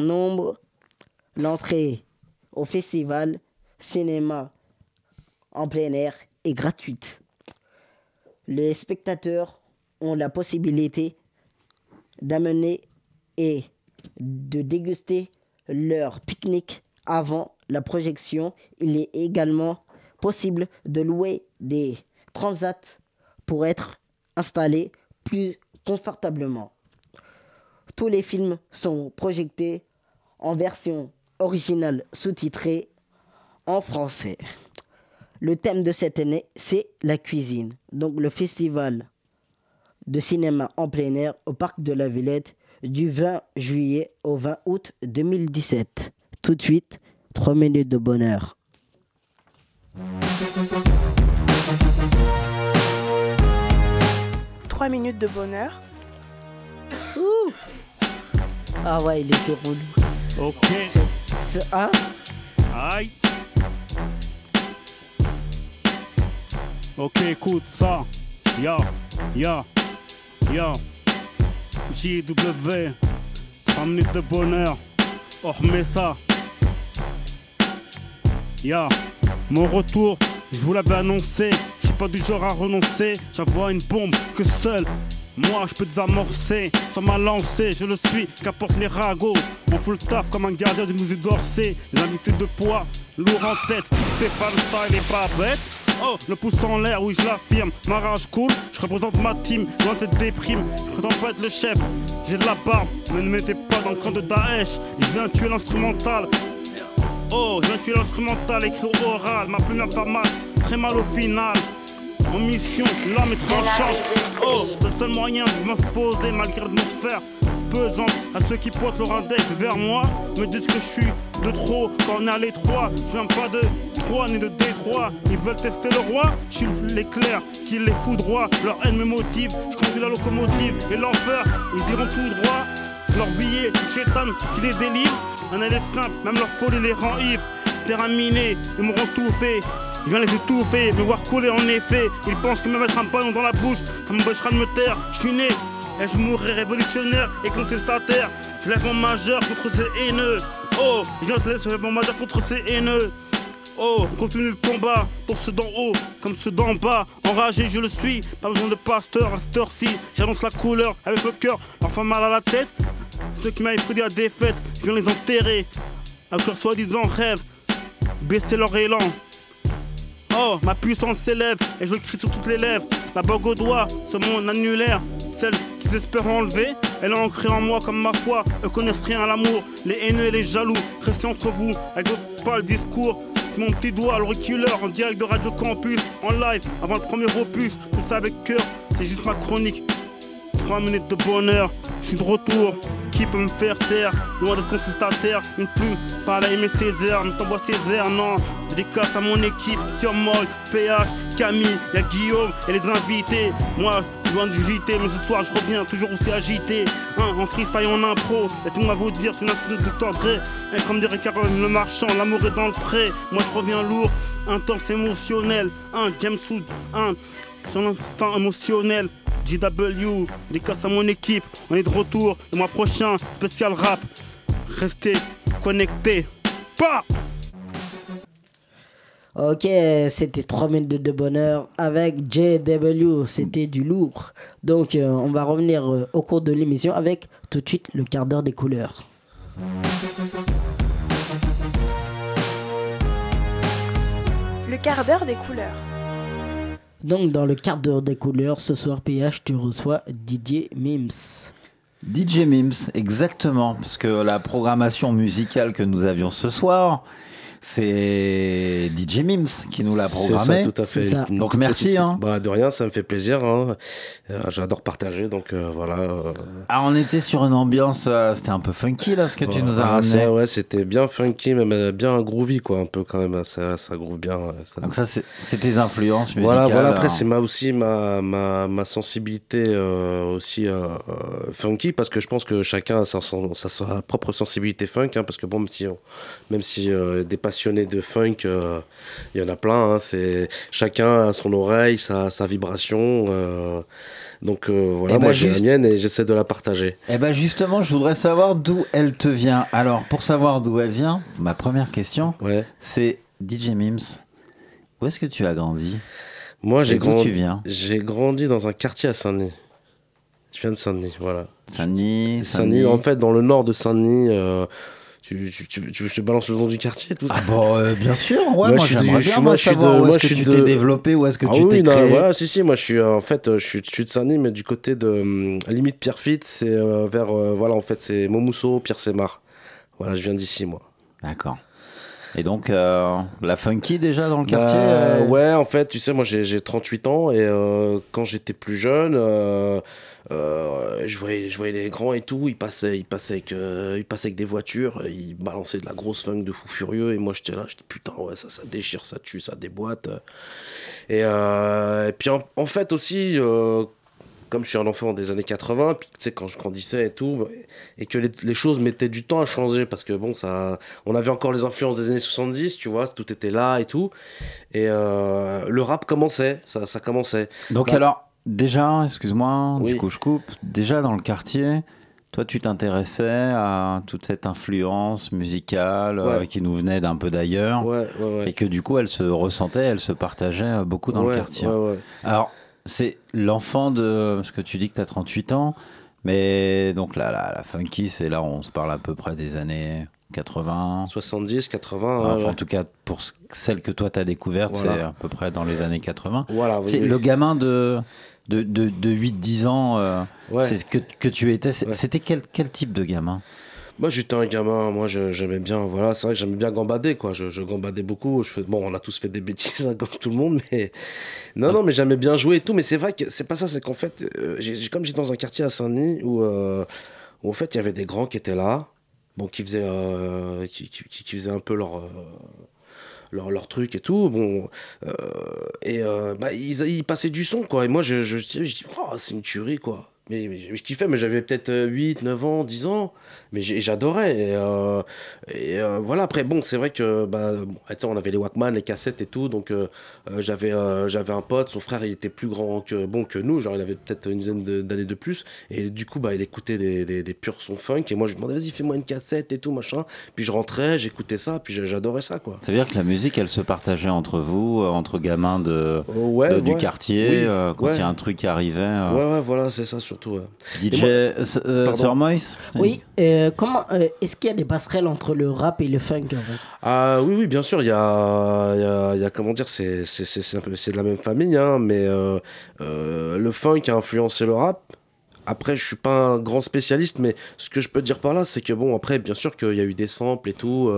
nombre. L'entrée au festival cinéma en plein air est gratuite. Les spectateurs ont la possibilité d'amener et de déguster leur pique-nique avant la projection. Il est également possible de louer des transats pour être installés plus confortablement. Tous les films sont projetés en version originale sous-titrée en français. Le thème de cette année, c'est la cuisine. Donc le festival de cinéma en plein air au parc de la Villette du 20 juillet au 20 août 2017. Tout de suite, 3 minutes de bonheur. Trois minutes de bonheur. Ah ouais, il était relou. Ok. C'est- hein Aïe. Ok, écoute ça. Yo, yo, yo. JW. 3 minutes de bonheur. On remet ça. Ya, mon retour, je vous l'avais annoncé. Je suis pas du genre à renoncer. J'envoie une bombe que seul. Moi, je peux désamorcer. Sans m'a lancé, je le suis. Qu'apportent les ragots. On fout le taf comme un gardien du musée d'Orsay. Les invités de poids, lourd en tête. Stéphane Style et pas bête. Oh, le pouce en l'air, oui, je l'affirme. Ma rage cool, je représente ma team. Loin de cette déprime, je prétends pas être le chef. J'ai de la barbe, mais ne mettez pas dans le camp de Daesh. Je viens tuer l'instrumental. Oh, je viens tuer l'instrumental, écrit oral. Ma plume pas mal, très mal au final. En mission, l'âme est tranchante. Oh, c'est le seul moyen de m'imposer malgré l'atmosphère pesante. À ceux qui pointent leur index vers moi, me disent que je suis de trop quand on est à l'étroit. Je viens pas de 3 ni de Détroit. Ils veulent tester le roi, je suis l'éclair qui les foudroie. Leur haine me motive, je conduis la locomotive et l'enfer, ils iront tout droit. Leur billet, chétan qui les délivre. Un aller simple, même leur folie les rend ivres. Terrain miné, ils m'auront tout fait. Je viens les étouffer, me voir couler en effet. Ils pensent que me mettre un ballon dans la bouche, ça m'empêchera de me taire. Je suis né, et je mourrai révolutionnaire et contestataire? Je lève mon majeur contre ces haineux. Oh, je lève mon majeur contre ces haineux. Oh, on continue le combat pour ceux d'en haut comme ceux d'en bas. Enragé, je le suis, pas besoin de pasteur à cette heure-ci. J'annonce la couleur avec le cœur, parfois mal à la tête. Ceux qui m'avaient prédit la défaite, je viens les enterrer. Avec leur soi-disant rêve, baisser leur élan. Oh, ma puissance s'élève et je crie sur toutes les lèvres. La bague au doigt, ce monde annulaire, celle qu'ils espèrent enlever, elle est ancrée en moi comme ma foi. Eux connaissent rien à l'amour, les haineux et les jaloux. Restez entre vous avec votre pâle discours. C'est mon petit doigt, le reculeur, en direct de Radio Campus, en live, avant le premier opus. Tout ça avec cœur, c'est juste ma chronique. 3 minutes de bonheur, je suis de retour. Qui peut me faire taire Loin d'être contestataire, une plume, pas la aimer Césaire, ne t'envoie Césaire, non. Dédicace à mon équipe, sur Moïse, PH, Camille, y'a Guillaume et les invités. Moi, loin JT, mais ce soir je reviens toujours aussi agité. Hein, en freestyle, en impro, laissez-moi vous dire, c'est une instru de Dr. Dre. Hein, comme dirait Caroline le marchand, l'amour est dans le pré. Moi je reviens lourd, intense, émotionnel. Un James Wood, un son instant émotionnel. JW, dédicace à mon équipe, on est de retour le mois prochain, spécial rap. Restez connectés. Pas Ok, c'était 3 minutes de bonheur avec JW, c'était du lourd. Donc euh, on va revenir euh, au cours de l'émission avec tout de suite le quart d'heure des couleurs. Le quart d'heure des couleurs. Donc dans le quart d'heure des couleurs, ce soir PH, tu reçois DJ Mims. DJ Mims, exactement, parce que la programmation musicale que nous avions ce soir, c'est DJ Mims qui nous l'a C'est programmé. ça, tout à fait. Donc merci. Hein. Bah, de rien, ça me fait plaisir. hein. Euh, J'adore partager, donc euh, voilà. euh, Ah, on était sur une ambiance, euh, c'était un peu funky là, ce que tu nous as ah, ramené. ouais, c'était bien funky, euh, bien groovy, quoi, un peu quand même. Ça, ça groove bien. ça- Donc ça, c'est tes influences musicales. Voilà, voilà. Après, hein. c'est ma, aussi ma, ma, ma sensibilité euh, aussi funky parce que je pense que chacun a sa, son- sa, sa propre sensibilité funk. hein, parce que bon, même si, on- même si euh, des passionnés de funk, euh, il y en a plein. hein, c'est chacun a son oreille, sa, sa vibration. euh, donc euh, voilà, Eh ben, moi j'ai juste- la mienne et j'essaie de la partager. Eh ben justement, je voudrais savoir d'où elle te vient. Alors, pour savoir d'où elle vient, ma première question, c'est DJ Mims. Où est-ce que tu as grandi? Moi, Et j'ai grandi, j'ai grandi dans un quartier à Saint-Denis. Je viens de Saint-Denis, voilà. Saint-Denis, Saint-Denis, Saint-Denis. en fait, dans le nord de Saint-Denis. Euh, tu, tu, tu, tu veux que je te balance le nom du quartier tout Ah bon, euh, bien sûr, ouais, moi, je suis bien, moi, je suis de- où est-ce que tu de- t'es développé, où est-ce que Ah tu oui, t'es non, créé. Voilà, si, si, moi je suis euh, en fait, euh, je suis, je suis de Saint-Denis, mais du côté de hum, limite Pierrefitte, c'est euh, vers, euh, voilà, en fait, c'est Montmousseau, Pierre-Sémar. Voilà, je viens d'ici, moi. D'accord. Et donc, euh, la funky déjà dans le Bah, quartier euh, Ouais, en fait, tu sais, moi j'ai j'ai 38 ans et euh, quand j'étais plus jeune, euh, euh, je, voyais, je voyais les grands et tout, ils passaient, ils, passaient avec, euh, ils passaient avec des voitures, ils balançaient de la grosse funk de fou furieux et moi j'étais là, j'étais putain, ouais, ça, ça déchire, ça tue, ça déboîte. Et, euh, et puis en, en fait aussi, comme je suis un enfant des années 80, puis tu sais, quand je grandissais et tout, et que les, les choses mettaient du temps à changer, parce que bon, ça, on avait encore les influences des années 70, tu vois, tout était là et tout. Et le rap commençait, ça, ça commençait. Donc Bah, alors, déjà, excuse-moi, Oui. du coup je coupe, déjà dans le quartier, toi tu t'intéressais à toute cette influence musicale euh, Ouais. qui nous venait d'un peu d'ailleurs, Ouais, ouais, ouais. et que du coup elle se ressentait, elle se partageait euh, beaucoup dans Ouais, le quartier. ouais, ouais. Alors, c'est l'enfant de... Parce que tu dis que tu as 38 ans, mais donc là, la, la funky, c'est là on se parle à peu près des années 80. 70, 80. Enfin, ouais, En ouais. tout cas, pour ce- celle que toi t'as découverte, Voilà. c'est à peu près dans les années 80. Voilà, oui, C'est oui. Le gamin de, de, de, de 8-10 ans, euh, Ouais. c'est ce que, que tu étais. C'était quel, quel type de gamin? Moi, j'étais un gamin, moi, j'aimais bien, voilà, c'est vrai que j'aimais bien gambader, quoi. Je, je gambadais beaucoup. Je fais, bon, on a tous fait des bêtises, [laughs] hein, comme tout le monde, mais. Non, non, mais j'aimais bien jouer et tout, mais c'est vrai que c'est pas ça, c'est qu'en fait, euh, j'ai- comme j'étais dans un quartier à Saint-Denis où, euh, où, en fait, il y avait des grands qui étaient là, bon, qui faisaient, qui, qui- qui faisaient un peu leur. Euh, leur, leur truc et tout bon euh, et euh, bah ils, passaient du son quoi. Et moi je je, dis oh, c'est une tuerie quoi. Mais, mais je kiffais mais j'avais peut-être euh, 8 9 ans 10 ans mais j'adorais et, euh, et euh, voilà après bon c'est vrai que bah bon, on avait les Walkman les cassettes et tout donc euh, j'avais euh, j'avais un pote son frère il était plus grand que bon que nous genre il avait peut-être une dizaine d'années de plus et du coup bah il écoutait des, des, des purs sons funk et moi je lui demandais vas-y fais-moi une cassette et tout machin puis je rentrais j'écoutais ça puis j'a- j'adorais ça quoi Ça veut dire que la musique, elle se partageait entre vous, entre gamins de, ouais, de- du quartier, Oui, euh, quand il y a un truc qui arrivait. euh. Ouais, ouais, voilà, c'est ça surtout. ouais. DJ Et. Sir Moïse Oui, euh, comment euh, est-ce qu'il y a des passerelles entre le rap et le funk Ah oui, oui, bien sûr, il y a, y y a, comment dire, c'est c'est- de la même famille, hein, mais euh, le funk a influencé le rap. Après, je suis pas un grand spécialiste, mais ce que je peux dire par là, c'est que bon, après, bien sûr qu'il y a eu des samples et tout,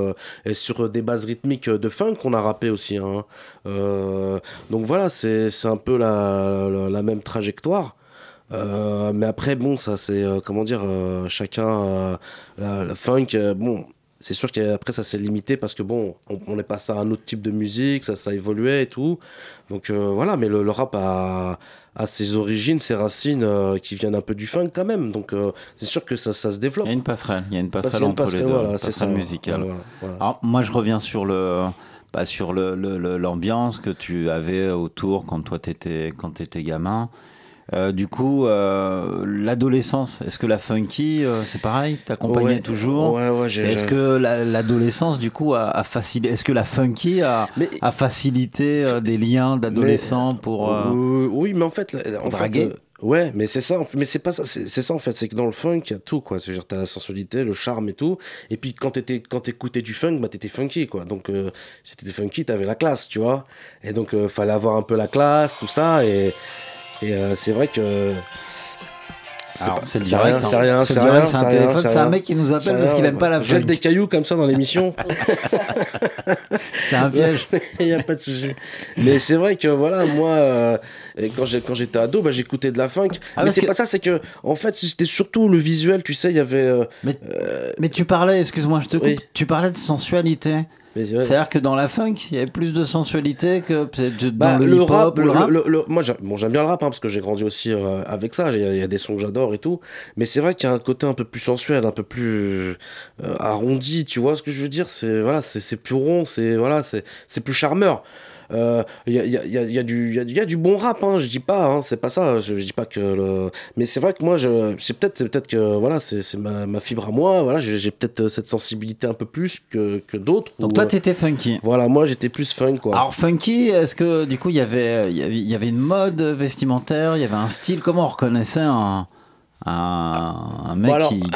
et sur des bases rythmiques de funk, on a rappé aussi. Hein. Donc voilà, c'est un peu la, la même trajectoire. Euh, mais après, bon, ça c'est, euh, comment dire, euh, chacun, la, la funk, bon, c'est sûr qu'après ça s'est limité parce que bon, on, on est passé à un autre type de musique, ça, ça évoluait et tout. Donc voilà, mais le, le rap a, a ses origines, ses racines qui viennent un peu du funk quand même. Donc c'est sûr que ça, ça se développe. Il y a une passerelle, il y a une passerelle entre passerelle, les deux, voilà, passerelle ça, musicale. voilà, voilà. Alors, moi, je reviens sur le, bah, sur le, le- le- l'ambiance que tu avais autour quand toi t'étais quand étais gamin. Euh, du coup, euh, l'adolescence, est-ce que la funky, euh, c'est pareil, t'accompagnais Ouais, toujours ouais, ouais, j'ai- Est-ce que la- l'adolescence, du coup, a, a facilité Est-ce que la funky a, a facilité euh, des liens d'adolescents pour euh, Euh, oui, mais en fait, en fait, draguer euh, ouais, mais c'est ça. fait- Mais c'est pas ça. C'est c'est ça en fait. C'est que dans le funk, il y a tout quoi. C'est-à-dire, t'as la sensualité, le charme et tout. Et puis quand t'étais, quand t'écoutais du funk, bah t'étais funky quoi. Donc euh, si t'étais funky, t'avais la classe, tu vois. Et donc euh, fallait avoir un peu la classe, tout ça. Et, et euh, c'est vrai que. C'est le c'est direct, rien, hein. c'est rien, C'est c'est rien, c'est un c'est téléphone, c'est un mec qui nous appelle C'est parce qu'il aime pas la Jette funk. des cailloux comme ça dans l'émission. [laughs] C'était un piège. [laughs] Il n'y a pas de souci. Mais c'est vrai que voilà, moi, euh, quand j'étais ado, bah, j'écoutais de la funk. Ah, mais c'est pas ça, c'est que en fait, c'était surtout le visuel, tu sais, il y avait. euh, Mais, tu parlais, excuse-moi, je te coupe, tu parlais de sensualité. C'est-à-dire que dans la funk, il y avait plus de sensualité que dans Bah, le, le, rap, le rap. le- moi j'aime bon, bien le rap hein, parce que j'ai grandi aussi euh, avec ça. Il y, a- il y a des sons que j'adore et tout, mais c'est vrai qu'il y a un côté un peu plus sensuel, un peu plus euh, arrondi. Tu vois ce que je veux dire? C'est voilà, c'est plus rond, c'est voilà, c'est c'est plus charmeur. Euh, Il y, a, il y, a, il y, a, il y a du y a, bon rap, hein, je dis pas, hein, c'est pas ça. Je, je dis pas que le... mais c'est vrai que moi, c'est peut-être peut-être que voilà, c'est ma, ma fibre à moi. Voilà, j'ai peut-être euh, cette sensibilité un peu plus que, que d'autres. Donc ou, toi, euh, t'étais funky. Voilà, moi j'étais plus funk quoi. Alors funky, est-ce que du coup il y avait y avait, y avait une mode vestimentaire, il y avait un style Comment on reconnaissait un un, un mec alors- qui, qui,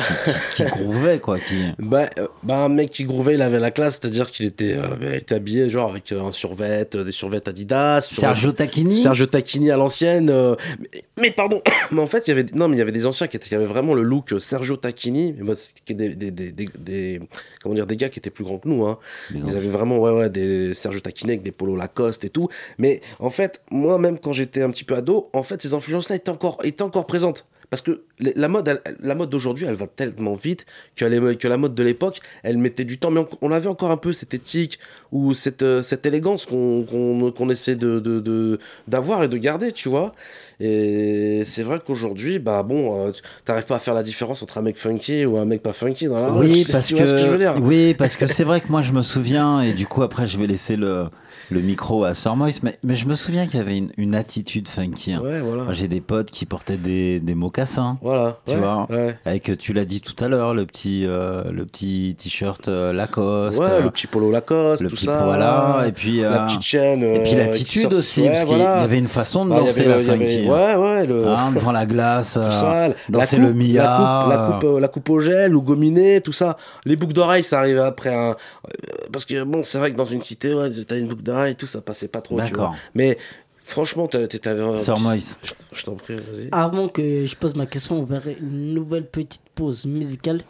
qui, qui groovait quoi qui... Bah, euh, bah, un mec qui grouvait, il avait la classe, c'est-à-dire qu'il était, euh, il était habillé genre avec euh, un survêt, euh, des survêts Adidas. Sergio Tacchini Sergio Tacchini à l'ancienne. euh, mais, mais pardon, [coughs] mais en fait, il y avait, non, mais il y avait des anciens qui, étaient, qui avaient vraiment le look Sergio Tacchini. Mais moi, c'était des, des, des, des, comment dire, des gars qui étaient plus grands que nous. Hein. Ils avaient vraiment, ouais, ouais, des Sergio Tacchini avec des polos Lacoste et tout. Mais en fait, moi, même quand j'étais un petit peu ado, en fait, ces influences-là étaient encore, étaient encore présentes. Parce que la mode, elle- la mode d'aujourd'hui, elle va tellement vite que, la mode de l'époque, elle mettait du temps. Mais on, on avait encore un peu cette éthique ou cette, euh, cette élégance qu'on qu'on qu'on essaie de de- de- d'avoir et de garder, tu vois. Et c'est vrai qu'aujourd'hui, bah bon, euh, t'arrives pas à faire la différence entre un mec funky ou un mec pas funky dans la rue. Oui, parce que, oui, parce que c'est vrai que moi je me souviens, et du coup après je vais laisser le, le micro à Sir Moïse, mais, mais je me souviens qu'il y avait une, une attitude funky. hein. Ouais, voilà. J'ai des potes qui portaient des, des mocassins. Voilà, Tu ouais, vois, ouais. avec tu l'as dit tout à l'heure, le petit, euh, le petit t-shirt euh, Lacoste, Ouais, euh, le petit polo Lacoste, le tout petit ça. voilà, et puis la euh, petite chaîne. et puis euh, l'attitude aussi, Ouais, parce qu'il y avait une façon de Ouais, y danser avait la avait- funky. Ouais, ouais. Le... Hein, [laughs] devant la glace, tout euh, ça, danser la le Mia. la coupe, la euh, coupe, euh, la coupe au gel ou gominé, tout ça. Les boucles d'oreilles, ça arrivait après un. Parce que bon, c'est vrai que dans une cité, ouais, t'as une boucle d'oreille et tout, ça passait pas trop. tu D'accord. vois. Mais franchement, t'as- t'as- t'avais. Sir Moïse. Je- Je t'en prie, vas-y. Avant que je pose ma question, on verrait une nouvelle petite pause musicale.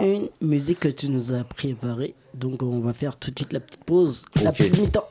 Une musique que tu nous as préparée. Donc on va faire tout de suite la petite pause. La Ok. pub mi-temps.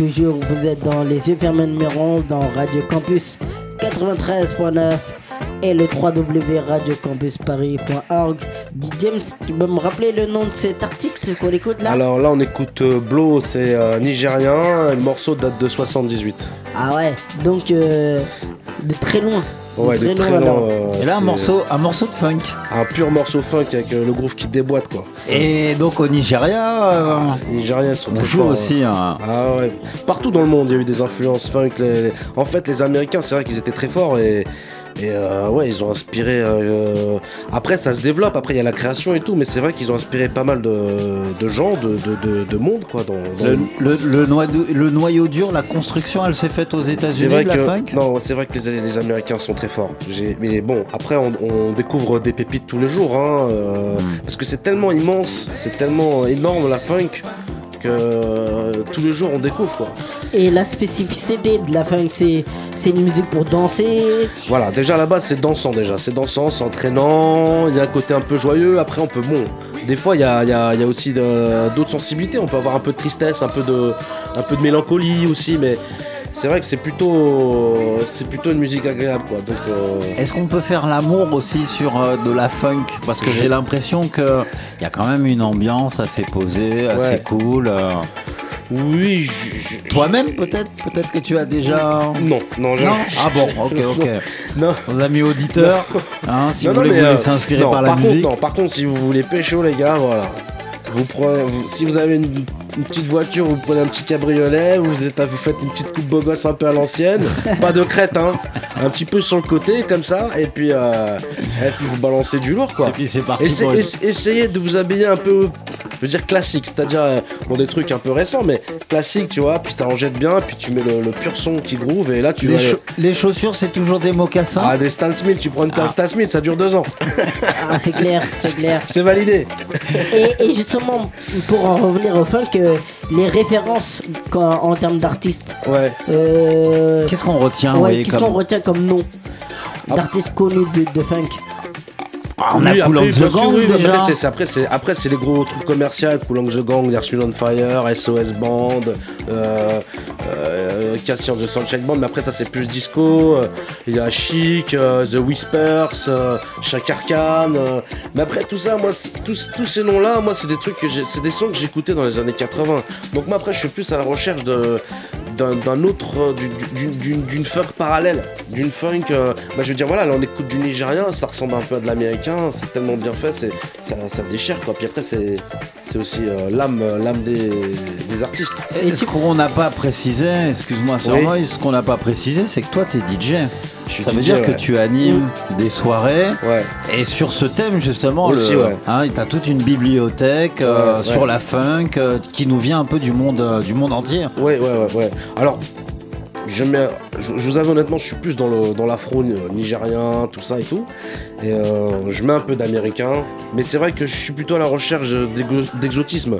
Toujours vous êtes dans les yeux fermés numéro 11 dans Radio Campus 93.9 et le www.radiocampusparis.org. James, tu peux me rappeler le nom de cet artiste qu'on écoute là? Alors là, on écoute euh, Blow, c'est euh, nigérien. Le morceau date de 78. Ah ouais, donc euh, de très loin. Ouais, de très loin. euh, Et là, un morceau, un morceau de funk. Un pur morceau funk avec euh, le groove qui déboîte, quoi. Et donc au Nigeria, euh, Les Nigériens sont on joue forts, aussi. hein. hein. Ah ouais. Partout dans le monde, il y a eu des influences funk. les- En fait, les Américains, c'est vrai qu'ils étaient très forts et. Et euh, ouais, ils ont inspiré. euh, Après, ça se développe. Après, il y a la création et tout, mais c'est vrai qu'ils ont inspiré pas mal de, de gens, de, de, de- de monde, quoi. Dans, dans Le, le- le noyau, le noyau dur, la construction, elle s'est faite aux C'est États-Unis, vrai la que funk? non, c'est vrai que les, les Américains sont très forts. Mais bon, après on, on découvre des pépites tous les jours, hein, euh, parce que c'est tellement immense, c'est tellement énorme la funk que euh, tous les jours on découvre quoi. Et la spécificité de la funk, c'est c'est une musique pour danser. Voilà, déjà à la base c'est dansant déjà, c'est dansant, c'est entraînant, il y a un côté un peu joyeux. Après on peut bon, des fois il y a, y a- y a aussi de- d'autres sensibilités. On peut avoir un peu de tristesse, un peu de, un peu de mélancolie aussi, mais c'est vrai que c'est plutôt, c'est plutôt une musique agréable quoi. Donc euh, Est-ce qu'on peut faire l'amour aussi sur euh, de la funk? Parce que j'ai l'impression que il y a quand même une ambiance assez posée, assez Ouais. cool. euh. Oui, Toi-même peut-être? Peut-être que tu as déjà... Non, non, Non? Ah bon, ok, [laughs] ok. Non. Nos amis auditeurs, hein, si Non, vous non, voulez vous laisser inspirer non, par la contre, musique. non, par contre, si vous voulez pécho, les gars, voilà. Vous prenez, vous- si vous avez une, une petite voiture, vous prenez un petit cabriolet, vous, êtes, vous faites une petite coupe beau gosse un peu à l'ancienne, [laughs] pas de crête, hein, un petit peu sur le côté comme ça, et puis, euh, et puis vous balancez du lourd quoi. Et puis c'est parti Essa- pour essayez de vous habiller un peu, je veux dire classique, c'est-à-dire euh, bon des trucs un peu récents, mais classique, tu vois, puis ça en jette bien, puis tu mets le, le pur son qui groove, et là tu Les, vas. cha- les chaussures, c'est toujours des mocassins Ah, des Stan Smith, tu prends une paire Stan Smith, ça dure deux ans. Ah, c'est clair, c'est clair. [laughs] C'est validé. Et, et justement, pour en revenir au funk, euh, les références quand- en termes d'artistes. Ouais. Euh, Qu'est-ce qu'on retient ouais, Qu'est-ce comme- qu'on retient comme nom d'artistes connus de, de funk? Ah, on a Cool the Gang, oui, déjà. après, c'est- après, c'est après, c'est les gros trucs commerciaux, Cool the Gang, Wind on Fire, SOS Band, euh, euh, Cassie and the Sunshine Band, mais après ça c'est plus disco, euh, il y a Chic, euh, The Whispers, euh, Khan, euh, mais après tout ça, moi, tous, tous ces noms-là, moi c'est des trucs que j'ai- c'est des sons que j'écoutais dans les années 80. Donc moi après je suis plus à la recherche de d'un d'un autre, du- du- d'une- d'une d'une funk parallèle, d'une funk, bah, je veux dire voilà, là on écoute du nigérien, ça ressemble un peu à de l'américain, c'est tellement bien fait, c'est ça, ça déchire quoi. Puis après c'est c'est aussi euh, l'âme l'âme des, des artistes. Et ce qu'on n'a pas précisé, excuse-moi Sir Oui. Ce qu'on n'a pas précisé, c'est que toi t'es DJ. suis Ça veut DJ, dire que tu animes des soirées. Ouais. Et sur ce thème justement, Aussi, le, ouais. hein, t'as toute une bibliothèque euh, Ouais, sur la funk euh, qui nous vient un peu du monde, euh, du monde entier. Ouais, ouais, ouais, ouais. Alors, je, mets, je, je vous avoue honnêtement, je suis plus dans le dans l'afro euh, nigérien, tout ça et tout. Et euh, je mets un peu d'américain. Mais c'est vrai que je suis plutôt à la recherche d'exo- d'exotisme.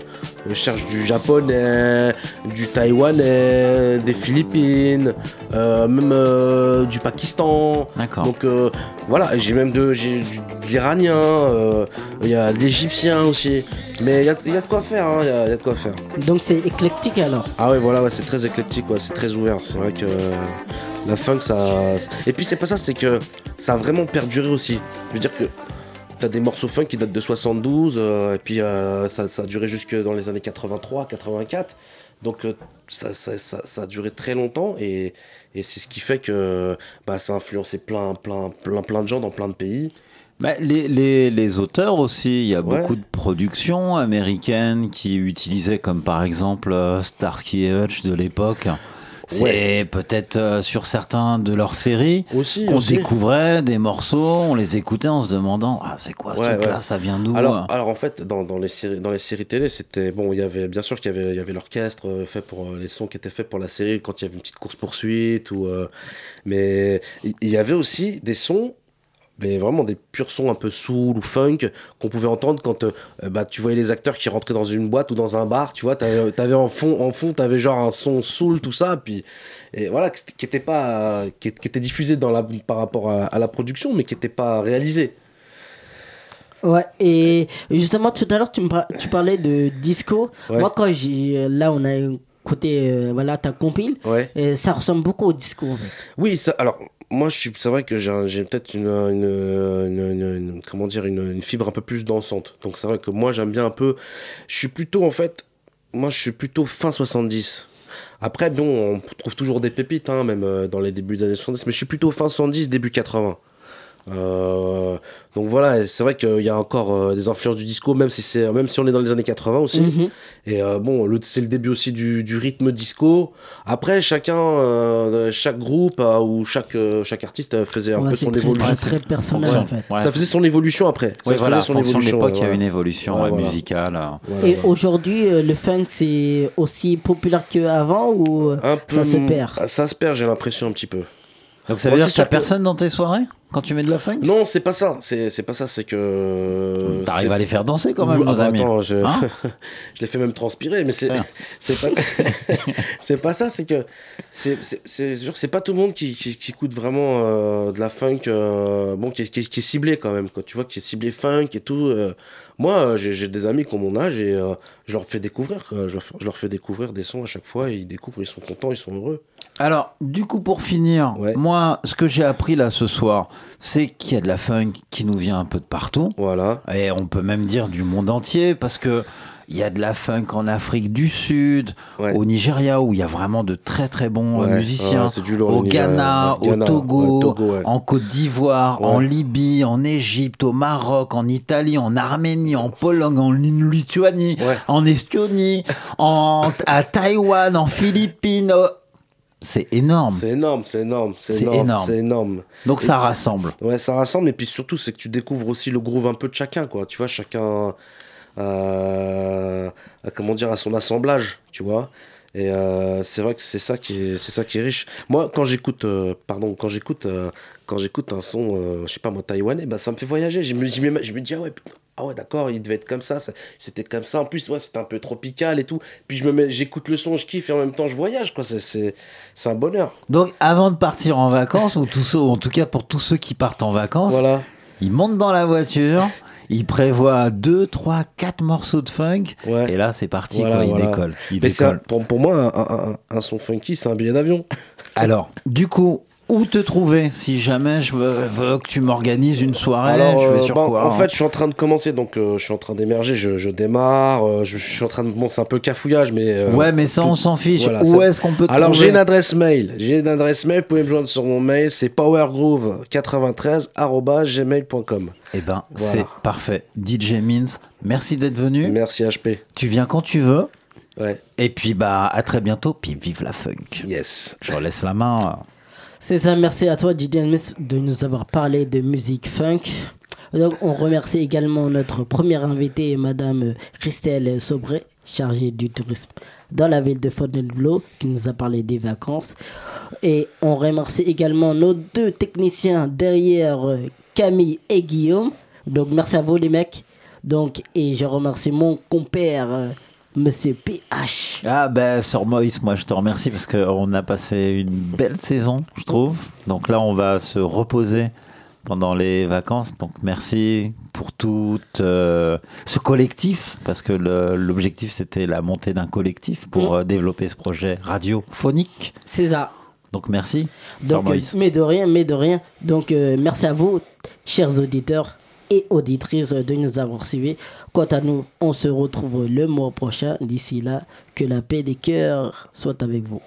Je cherche du japonais, du taïwanais, des Philippines, euh, même euh, du Pakistan. D'accord. Donc euh, voilà, j'ai même de, j'ai du- de l'iranien, euh, il y a de l'égyptien aussi. Mais il y a, il y a de quoi faire, hein, il y a- il y a de quoi faire. Donc c'est éclectique alors. Ah ouais voilà ouais, c'est très éclectique ouais, c'est très ouvert c'est vrai que euh, la funk ça et puis c'est pas ça c'est que ça a vraiment perduré aussi je veux dire que t'as des morceaux funk qui datent de 72 euh, et puis euh, ça, ça a duré jusque dans les années 83 84 donc euh, ça, ça, ça, ça a duré très longtemps et, et c'est ce qui fait que bah, ça a influencé plein plein plein plein de gens dans plein de pays Bah, les, les- les auteurs aussi, il y a Ouais. beaucoup de productions américaines qui utilisaient comme par exemple Starsky et Hutch de l'époque. C'est Ouais. peut-être euh, sur certains de leurs séries Aussi, qu'on aussi. découvrait des morceaux, on les écoutait en se demandant ah c'est quoi ce Ouais, truc-là, ouais. ça vient d'où alors, euh alors en fait, dans, dans les séries, dans les séries télé, c'était bon. Il y avait bien sûr qu'il y avait, il y avait l'orchestre euh, fait pour euh, les sons qui étaient faits pour la série quand il y avait une petite course poursuite ou. euh, mais il y avait aussi des sons. Mais vraiment des purs sons un peu soul ou funk qu'on pouvait entendre quand euh, bah, tu voyais les acteurs qui rentraient dans une boîte ou dans un bar, tu vois, t'avais avais en fond, en fond t'avais genre un son soul, tout ça, puis et voilà, qui était pas, qui, était diffusé dans la, par rapport à, à la production, mais qui était pas réalisé. Ouais, et justement tout à l'heure tu, tu parlais de disco. Ouais. Moi quand j'ai là on a écouté euh, voilà, ta compile. Ouais. Et ça ressemble beaucoup au disco. Oui, ça, alors moi, je suis, c'est vrai que j'ai, peut-être une, une, comment dire, une fibre un peu plus dansante. Donc c'est vrai que moi, j'aime bien un peu. Je suis plutôt en fait, moi, je suis plutôt fin 70. Après, bon, on trouve toujours des pépites, hein, même euh, dans les débuts des années 70, mais je suis plutôt fin 70, début 80. Euh, donc voilà, c'est vrai qu'il y a encore euh, des influences du disco, même si, c'est, même si on est dans les années 80 aussi. Mhm. Et euh, bon, le- c'est le début aussi du, du rythme disco. Après, chacun, euh, chaque groupe euh, ou chaque, euh, chaque artiste faisait un Ouais, peu son très- évolution. c'est très personnel, en fait. Ça faisait son évolution après. Ça Ouais, voilà, en faisait fonction de l'époque, il y a une évolution voilà. musicale. Voilà, Et voilà. aujourd'hui, euh, le funk, c'est aussi populaire qu'avant ou Un ça peu- se perd? Ça se perd, j'ai l'impression un petit peu. Donc ça veut Moi, dire que t'as personne dans tes soirées? Quand tu mets de la funk Non, c'est pas ça. C'est pas ça. C'est que. T'arrives à les faire danser quand même, nos ah bah amis. attends, je, Hein [laughs] je les fais même transpirer, mais c'est [laughs] c'est pas [laughs] c'est pas ça. C'est que c'est c'est c'est sûr que c'est pas tout le monde qui qui, qui écoute vraiment euh, de la funk. euh, bon, qui est, qui, qui est ciblé quand même. Quoi. Tu vois, qui est ciblé funk et tout. euh. moi, j'ai des amis qui ont mon âge et je leur fais découvrir. quoi. Je leur, fais- je leur fais découvrir des sons à chaque fois et ils découvrent, ils sont contents, ils sont heureux. Alors, du coup, pour finir, moi, ce que j'ai appris là ce soir, c'est qu'il y a de la funk qui nous vient un peu de partout. Voilà. Et on peut même dire du monde entier, parce que il y a de la funk en Afrique du Sud, au Nigeria, où il y a vraiment de très très bons euh, Ouais, musiciens, ouais, lourd, au Ghana, au Togo, en Côte d'Ivoire, en Libye, en Égypte, au Maroc, en Italie, en Arménie, en Pologne, en Lituanie, en Estonie, en, à Taïwan, en Philippines. C'est énorme. C'est énorme, c'est énorme, c'est énorme, énorme. énorme. Donc Et ça rassemble. Ouais, ça rassemble, et puis surtout, c'est que tu découvres aussi le groove un peu de chacun, quoi. Tu vois, chacun, euh, a, comment dire, à son assemblage, tu vois. Et euh, c'est vrai que c'est ça qui est, c'est ça qui est riche. Moi, quand j'écoute, euh, pardon, quand j'écoute, euh, quand j'écoute un son, euh, je sais pas moi, taïwanais, bah ça me fait voyager. Je me, je me, je me dis ah ouais, putain, ah ouais, d'accord, il devait être comme ça. ça- C'était comme ça. En plus, ouais, c'était un peu tropical et tout. Puis je me mets, j'écoute le son, je kiffe et en même temps je voyage, quoi. C'est, un bonheur. Donc avant de partir en vacances, ou tous ceux, en tout cas pour tous ceux qui partent en vacances, Voilà. ils montent dans la voiture, ils prévoient 2, 3, 4 morceaux de funk, et là c'est parti, Voilà, quoi, ils voilà. Mais c'est un- pour, pour moi, un, un- un- un son funky, c'est un billet d'avion. Alors, du coup, où te trouver si jamais je veux, veux que tu m'organises une soirée Alors, Je vais euh, sur quoi en hein fait, je suis en train de commencer, donc euh, je suis en train d'émerger, je, je démarre, euh, je, je suis en train de. Bon, c'est un peu cafouillage, mais. euh, Ouais, mais ça, on s'en fiche. Où ça- est-ce qu'on peut te Alors, j'ai une adresse mail. J'ai une adresse mail, vous pouvez me joindre sur mon mail, c'est powergroove93.gmail.com. Eh ben, Voilà. c'est parfait. DJ Means, merci d'être venu. Merci HP. Tu viens quand tu veux. Ouais. Et puis, bah, à très bientôt. Puis, vive la funk. Yes. Je laisse la main. C'est ça, merci à toi Miss de nous avoir parlé de musique funk. Donc on remercie également notre première invitée, Madame Christelle Sobré, chargée du tourisme dans la ville de Fontainebleau, qui nous a parlé des vacances. Et on remercie également nos deux techniciens derrière Camille et Guillaume. Donc merci à vous les mecs. Donc, et je remercie mon compère, Monsieur PH. Ah ben Sir Moïse, moi je te remercie parce qu'on a passé une belle [laughs] saison, je trouve. Donc là, on va se reposer pendant les vacances. Donc merci pour tout euh, ce collectif, parce que l'objectif c'était la montée d'un collectif pour Mm. euh, développer ce projet radiophonique. C'est ça. Donc merci. Donc, euh, mais de rien, mais de rien. Donc, euh, merci à vous, chers auditeurs et auditrices, de nous avoir suivis. Quant à nous, on se retrouve le mois prochain. D'ici là, que la paix des cœurs soit avec vous.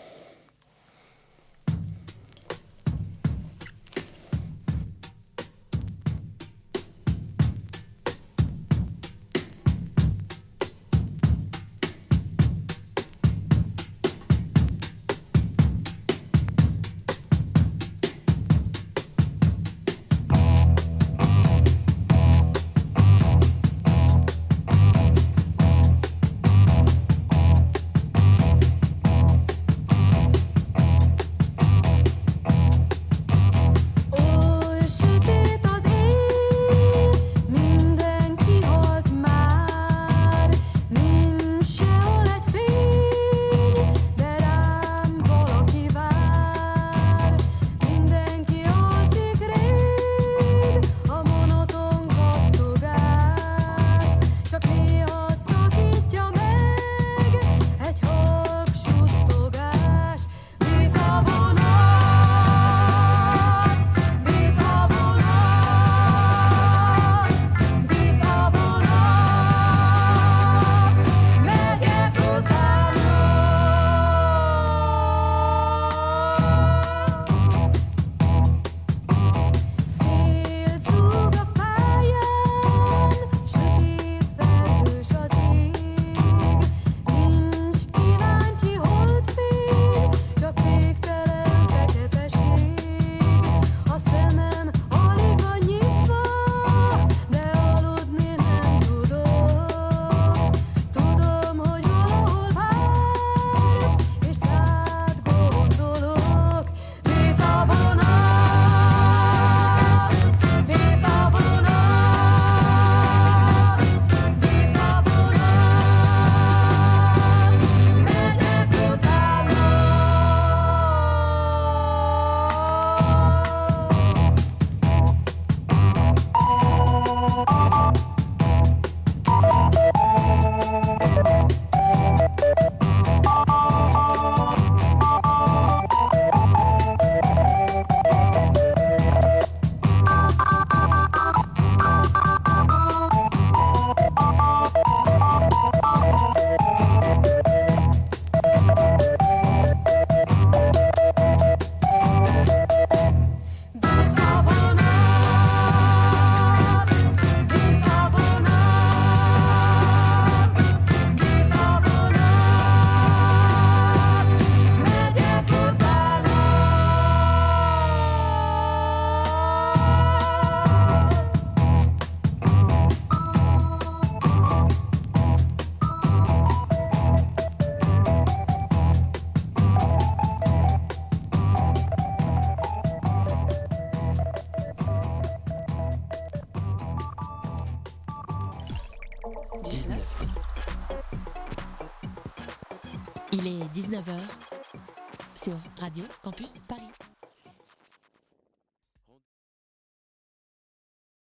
Il est 19h sur Radio Campus.